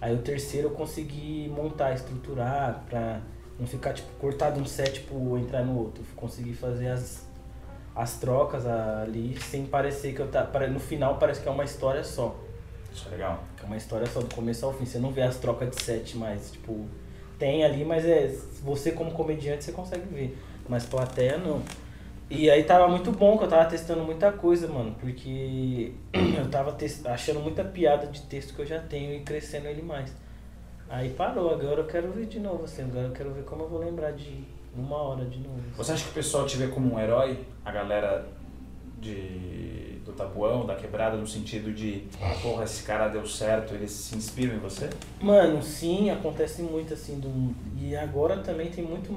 Aí o terceiro eu consegui montar, estruturar, pra não ficar tipo cortado um set, tipo, entrar no outro. Eu consegui fazer as, as trocas ali, sem parecer que eu tá. No final parece que é uma história só. Isso é legal. É uma história só do começo ao fim. Você não vê as trocas de set mais, tipo, tem ali, mas é. Você como comediante você consegue ver. Mas plateia não. E aí tava muito bom que eu tava testando muita coisa, mano, porque eu tava achando muita piada de texto que eu já tenho e crescendo ele mais. Aí parou, agora eu quero ver de novo, assim, agora eu quero ver como eu vou lembrar de uma hora de novo. Você acha que o pessoal te vê como um herói? A galera de, do tabuão, da quebrada, no sentido de, porra, esse cara deu certo, eles se inspiram em você? Mano, sim, acontece muito assim. Do, e agora também tem muito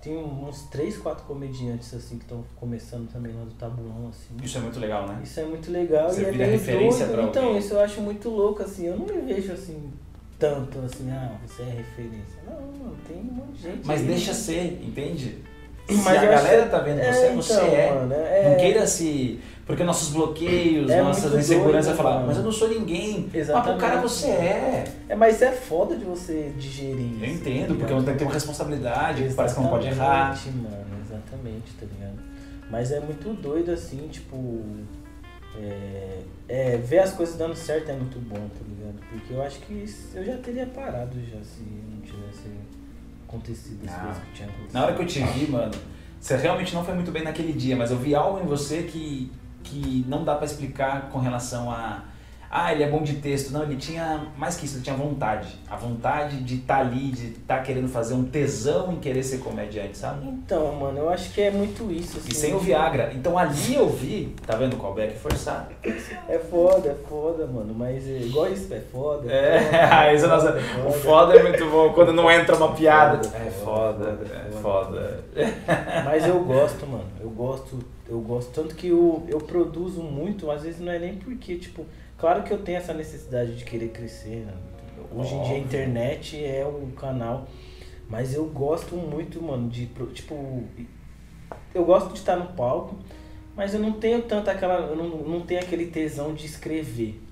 tem uns três, quatro comediantes assim que estão começando também lá do Tabuão, assim. Isso é muito legal, né? Isso é muito legal. Você e é vira referência doido. pra Então, alguém. isso eu acho muito louco, assim. Eu não me vejo assim, tanto assim, ah, você é referência. Não, mano, tem um monte de gente. Mas aí, deixa ser, entende? Mas se a galera tá vendo você, é, você então, é. Mano, é. Não queira se. Porque nossos bloqueios, é nossas inseguranças falar, mas eu não sou ninguém. Exatamente. Mas pro cara você é. É, mas é foda de você digerir. Eu entendo, porque eu tenho que ter uma responsabilidade, exatamente, parece que não pode errar. mano, exatamente, tá ligado? Mas é muito doido assim, tipo. É, é, ver as coisas dando certo é muito bom, tá ligado? Porque eu acho que eu já teria parado já se não tivesse acontecido as ah, coisas que tinha acontecido. Na hora que eu te vi, mano, você realmente não foi muito bem naquele dia, mas eu vi algo em você que, que não dá para explicar com relação a ah, ele é bom de texto. Não, ele tinha mais que isso, ele tinha vontade. A vontade de estar tá ali, de estar tá querendo fazer um tesão em querer ser comediante, sabe? Então, mano, eu acho que é muito isso. Assim, e sem o Viagra. Então ali eu vi, tá vendo o callback forçado? É foda, é foda, mano. Mas é, igual isso, é foda. É, é, foda, nossa, é foda. o foda é muito bom quando não entra uma piada. É foda, é foda. Mas eu gosto, mano. Eu gosto, eu gosto. Tanto que eu, eu produzo muito, às vezes não é nem porque, tipo Claro que eu tenho essa necessidade de querer crescer. Né? Hoje em dia a internet é o canal. Mas eu gosto muito, mano, de. Tipo. Eu gosto de estar no palco, mas eu não tenho tanto aquela. Eu não, não tenho aquele tesão de escrever.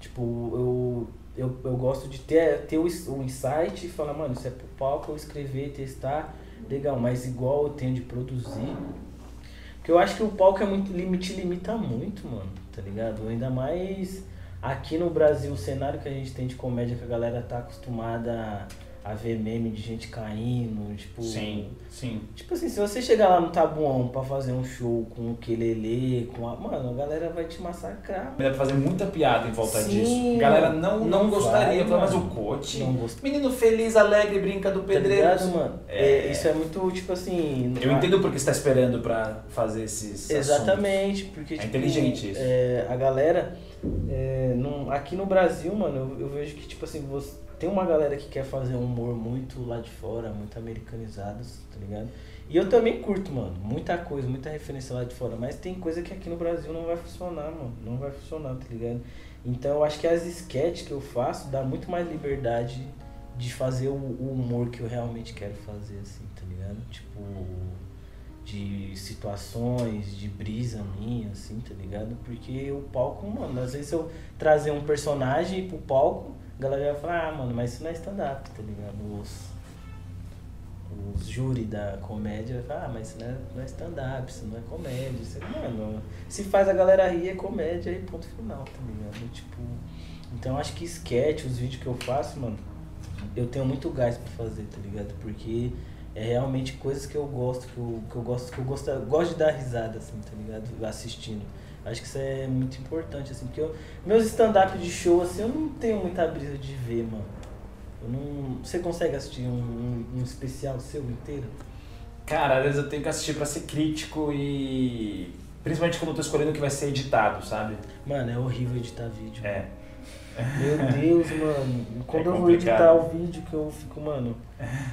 Tipo, eu, eu, eu gosto de ter, ter o, o insight e falar, mano, isso é pro palco, eu escrever, testar, legal, mas igual eu tenho de produzir. Porque eu acho que o palco é muito, te limita muito, mano tá ligado? Ainda mais aqui no Brasil, o cenário que a gente tem de comédia que a galera tá acostumada a ver meme de gente caindo, tipo. Sim, sim. Tipo assim, se você chegar lá no Tabuão pra fazer um show com o quelele, com a. Mano, a galera vai te massacrar. Dá pra fazer muita piada em volta sim, disso. A galera não, não, não gostaria, vai, mas o coach. Não gost... Menino feliz, alegre, brinca do pedreiro. Tá ligado, mano? É... é... isso é muito, tipo assim. Eu entendo porque você tá esperando pra fazer esses. Exatamente, assuntos. porque. É tipo, inteligente isso. É, a galera. É, num, aqui no Brasil, mano, eu, eu vejo que, tipo assim, você tem uma galera que quer fazer um humor muito lá de fora, muito americanizado, tá ligado? E eu também curto, mano, muita coisa, muita referência lá de fora, mas tem coisa que aqui no Brasil não vai funcionar, mano, não vai funcionar, tá ligado? Então eu acho que as sketches que eu faço dá muito mais liberdade de fazer o, o humor que eu realmente quero fazer, assim, tá ligado? Tipo, de situações, de brisa minha, assim, tá ligado? Porque o palco, mano, às vezes eu trazer um personagem pro palco a galera vai falar, ah, mano, mas isso não é stand-up, tá ligado? Os, os júri da comédia vai falar, ah, mas isso não é, não é stand-up, isso não é comédia. Isso é, mano, se faz a galera rir é comédia e ponto final, tá ligado? Tipo, então acho que sketch, os vídeos que eu faço, mano, eu tenho muito gás pra fazer, tá ligado? Porque é realmente coisas que eu gosto, que eu, que eu gosto, que eu gosto, gosto de dar risada, assim, tá ligado? Assistindo. Acho que isso é muito importante, assim, porque eu, meus stand-up de show, assim, eu não tenho muita brisa de ver, mano. Eu não, você consegue assistir um, um, um especial seu inteiro? Cara, às vezes eu tenho que assistir pra ser crítico e. Principalmente quando eu tô escolhendo o que vai ser editado, sabe? Mano, é horrível editar vídeo. É. Meu Deus, mano. Quando é eu vou editar o vídeo que eu fico, mano,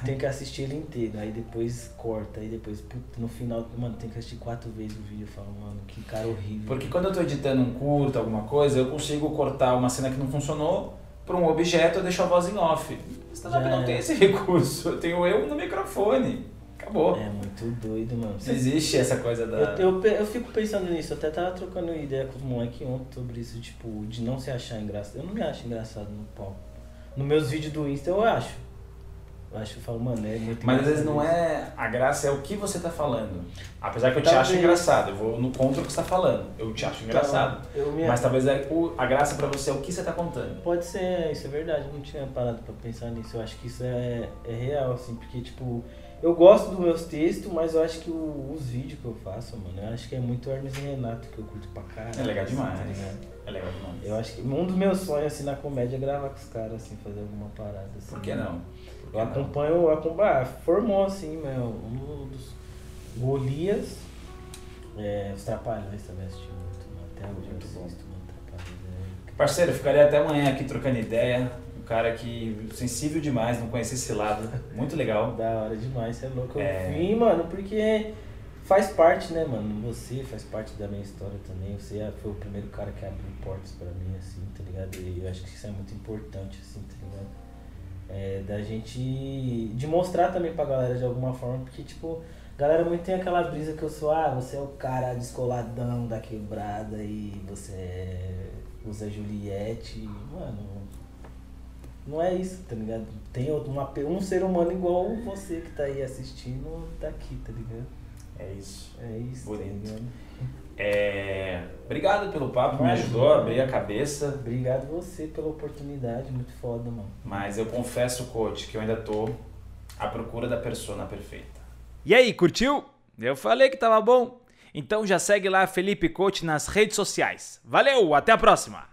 tem que assistir ele inteiro. Aí depois corta, aí depois, no final, mano, tem que assistir quatro vezes o vídeo. Eu falo, mano, que cara horrível. Porque quando eu tô editando um curto, alguma coisa, eu consigo cortar uma cena que não funcionou pra um objeto, eu deixo a voz em off. Stand-up não é. tem esse recurso. Eu tenho eu no microfone. Acabou. É muito doido, mano. Não existe essa coisa da. Eu, eu, eu, fico pensando nisso, eu até tava trocando ideia com os moleques ontem sobre isso, tipo, de não se achar engraçado. Eu não me acho engraçado no palco. Nos meus vídeos do Insta eu acho. Eu acho que eu falo, mano, é muito Mas às vezes não é. A graça é o que você tá falando. Apesar que eu te Talvez. acho engraçado, eu vou no contra o que você tá falando. Eu te acho isso. engraçado. Então, me... Mas talvez é o- a graça pra você é o que você tá contando. Pode ser, isso é verdade, eu não tinha parado pra pensar nisso. Eu acho que isso é, é real, assim, porque, tipo, eu gosto dos meus textos, mas eu acho que o- os vídeos que eu faço, mano, eu acho que é muito Hermes e Renato que eu curto pra caralho. É legal assim, demais. tá ligado? É legal demais. Eu acho que um dos meus sonhos, assim, na comédia é gravar com os caras, assim, fazer alguma parada, assim. Por que não? Por que Eu não? acompanho, eu acompanho, ah, formou, assim, meu, um dos Golias, é, os Trapalhões também assisti muito, mano, até hoje eu Muito bom. assisto, mano, Trapalhões, é Parceiro, eu ficaria até amanhã aqui trocando ideia. Cara que sensível demais, não conhecia esse lado. Muito legal. Da hora demais, você é louco. Eu É. vim, mano, porque faz parte, né, mano? Você faz parte da minha história também. Você é- foi o primeiro cara que abriu portas pra mim, assim, tá ligado? E eu acho que isso é muito importante, assim, tá ligado? É, da gente. de mostrar também pra galera de alguma forma, porque, tipo, a galera muito tem aquela brisa que eu sou, ah, você é o cara descoladão da quebrada e você é. usa Juliette. Mano, não é isso, tá ligado? Tem outro- uma, um ser humano igual você que tá aí assistindo, tá aqui, tá ligado? É isso. É isso, Bonito. tá? É... Obrigado pelo papo, me Imagina. ajudou a abrir a cabeça. Obrigado você pela oportunidade, muito foda, mano. Mas eu confesso, coach, que eu ainda tô à procura da persona perfeita. E aí, curtiu? Eu falei que tava bom. Então já segue lá Felipe Coach nas redes sociais. Valeu, até a próxima!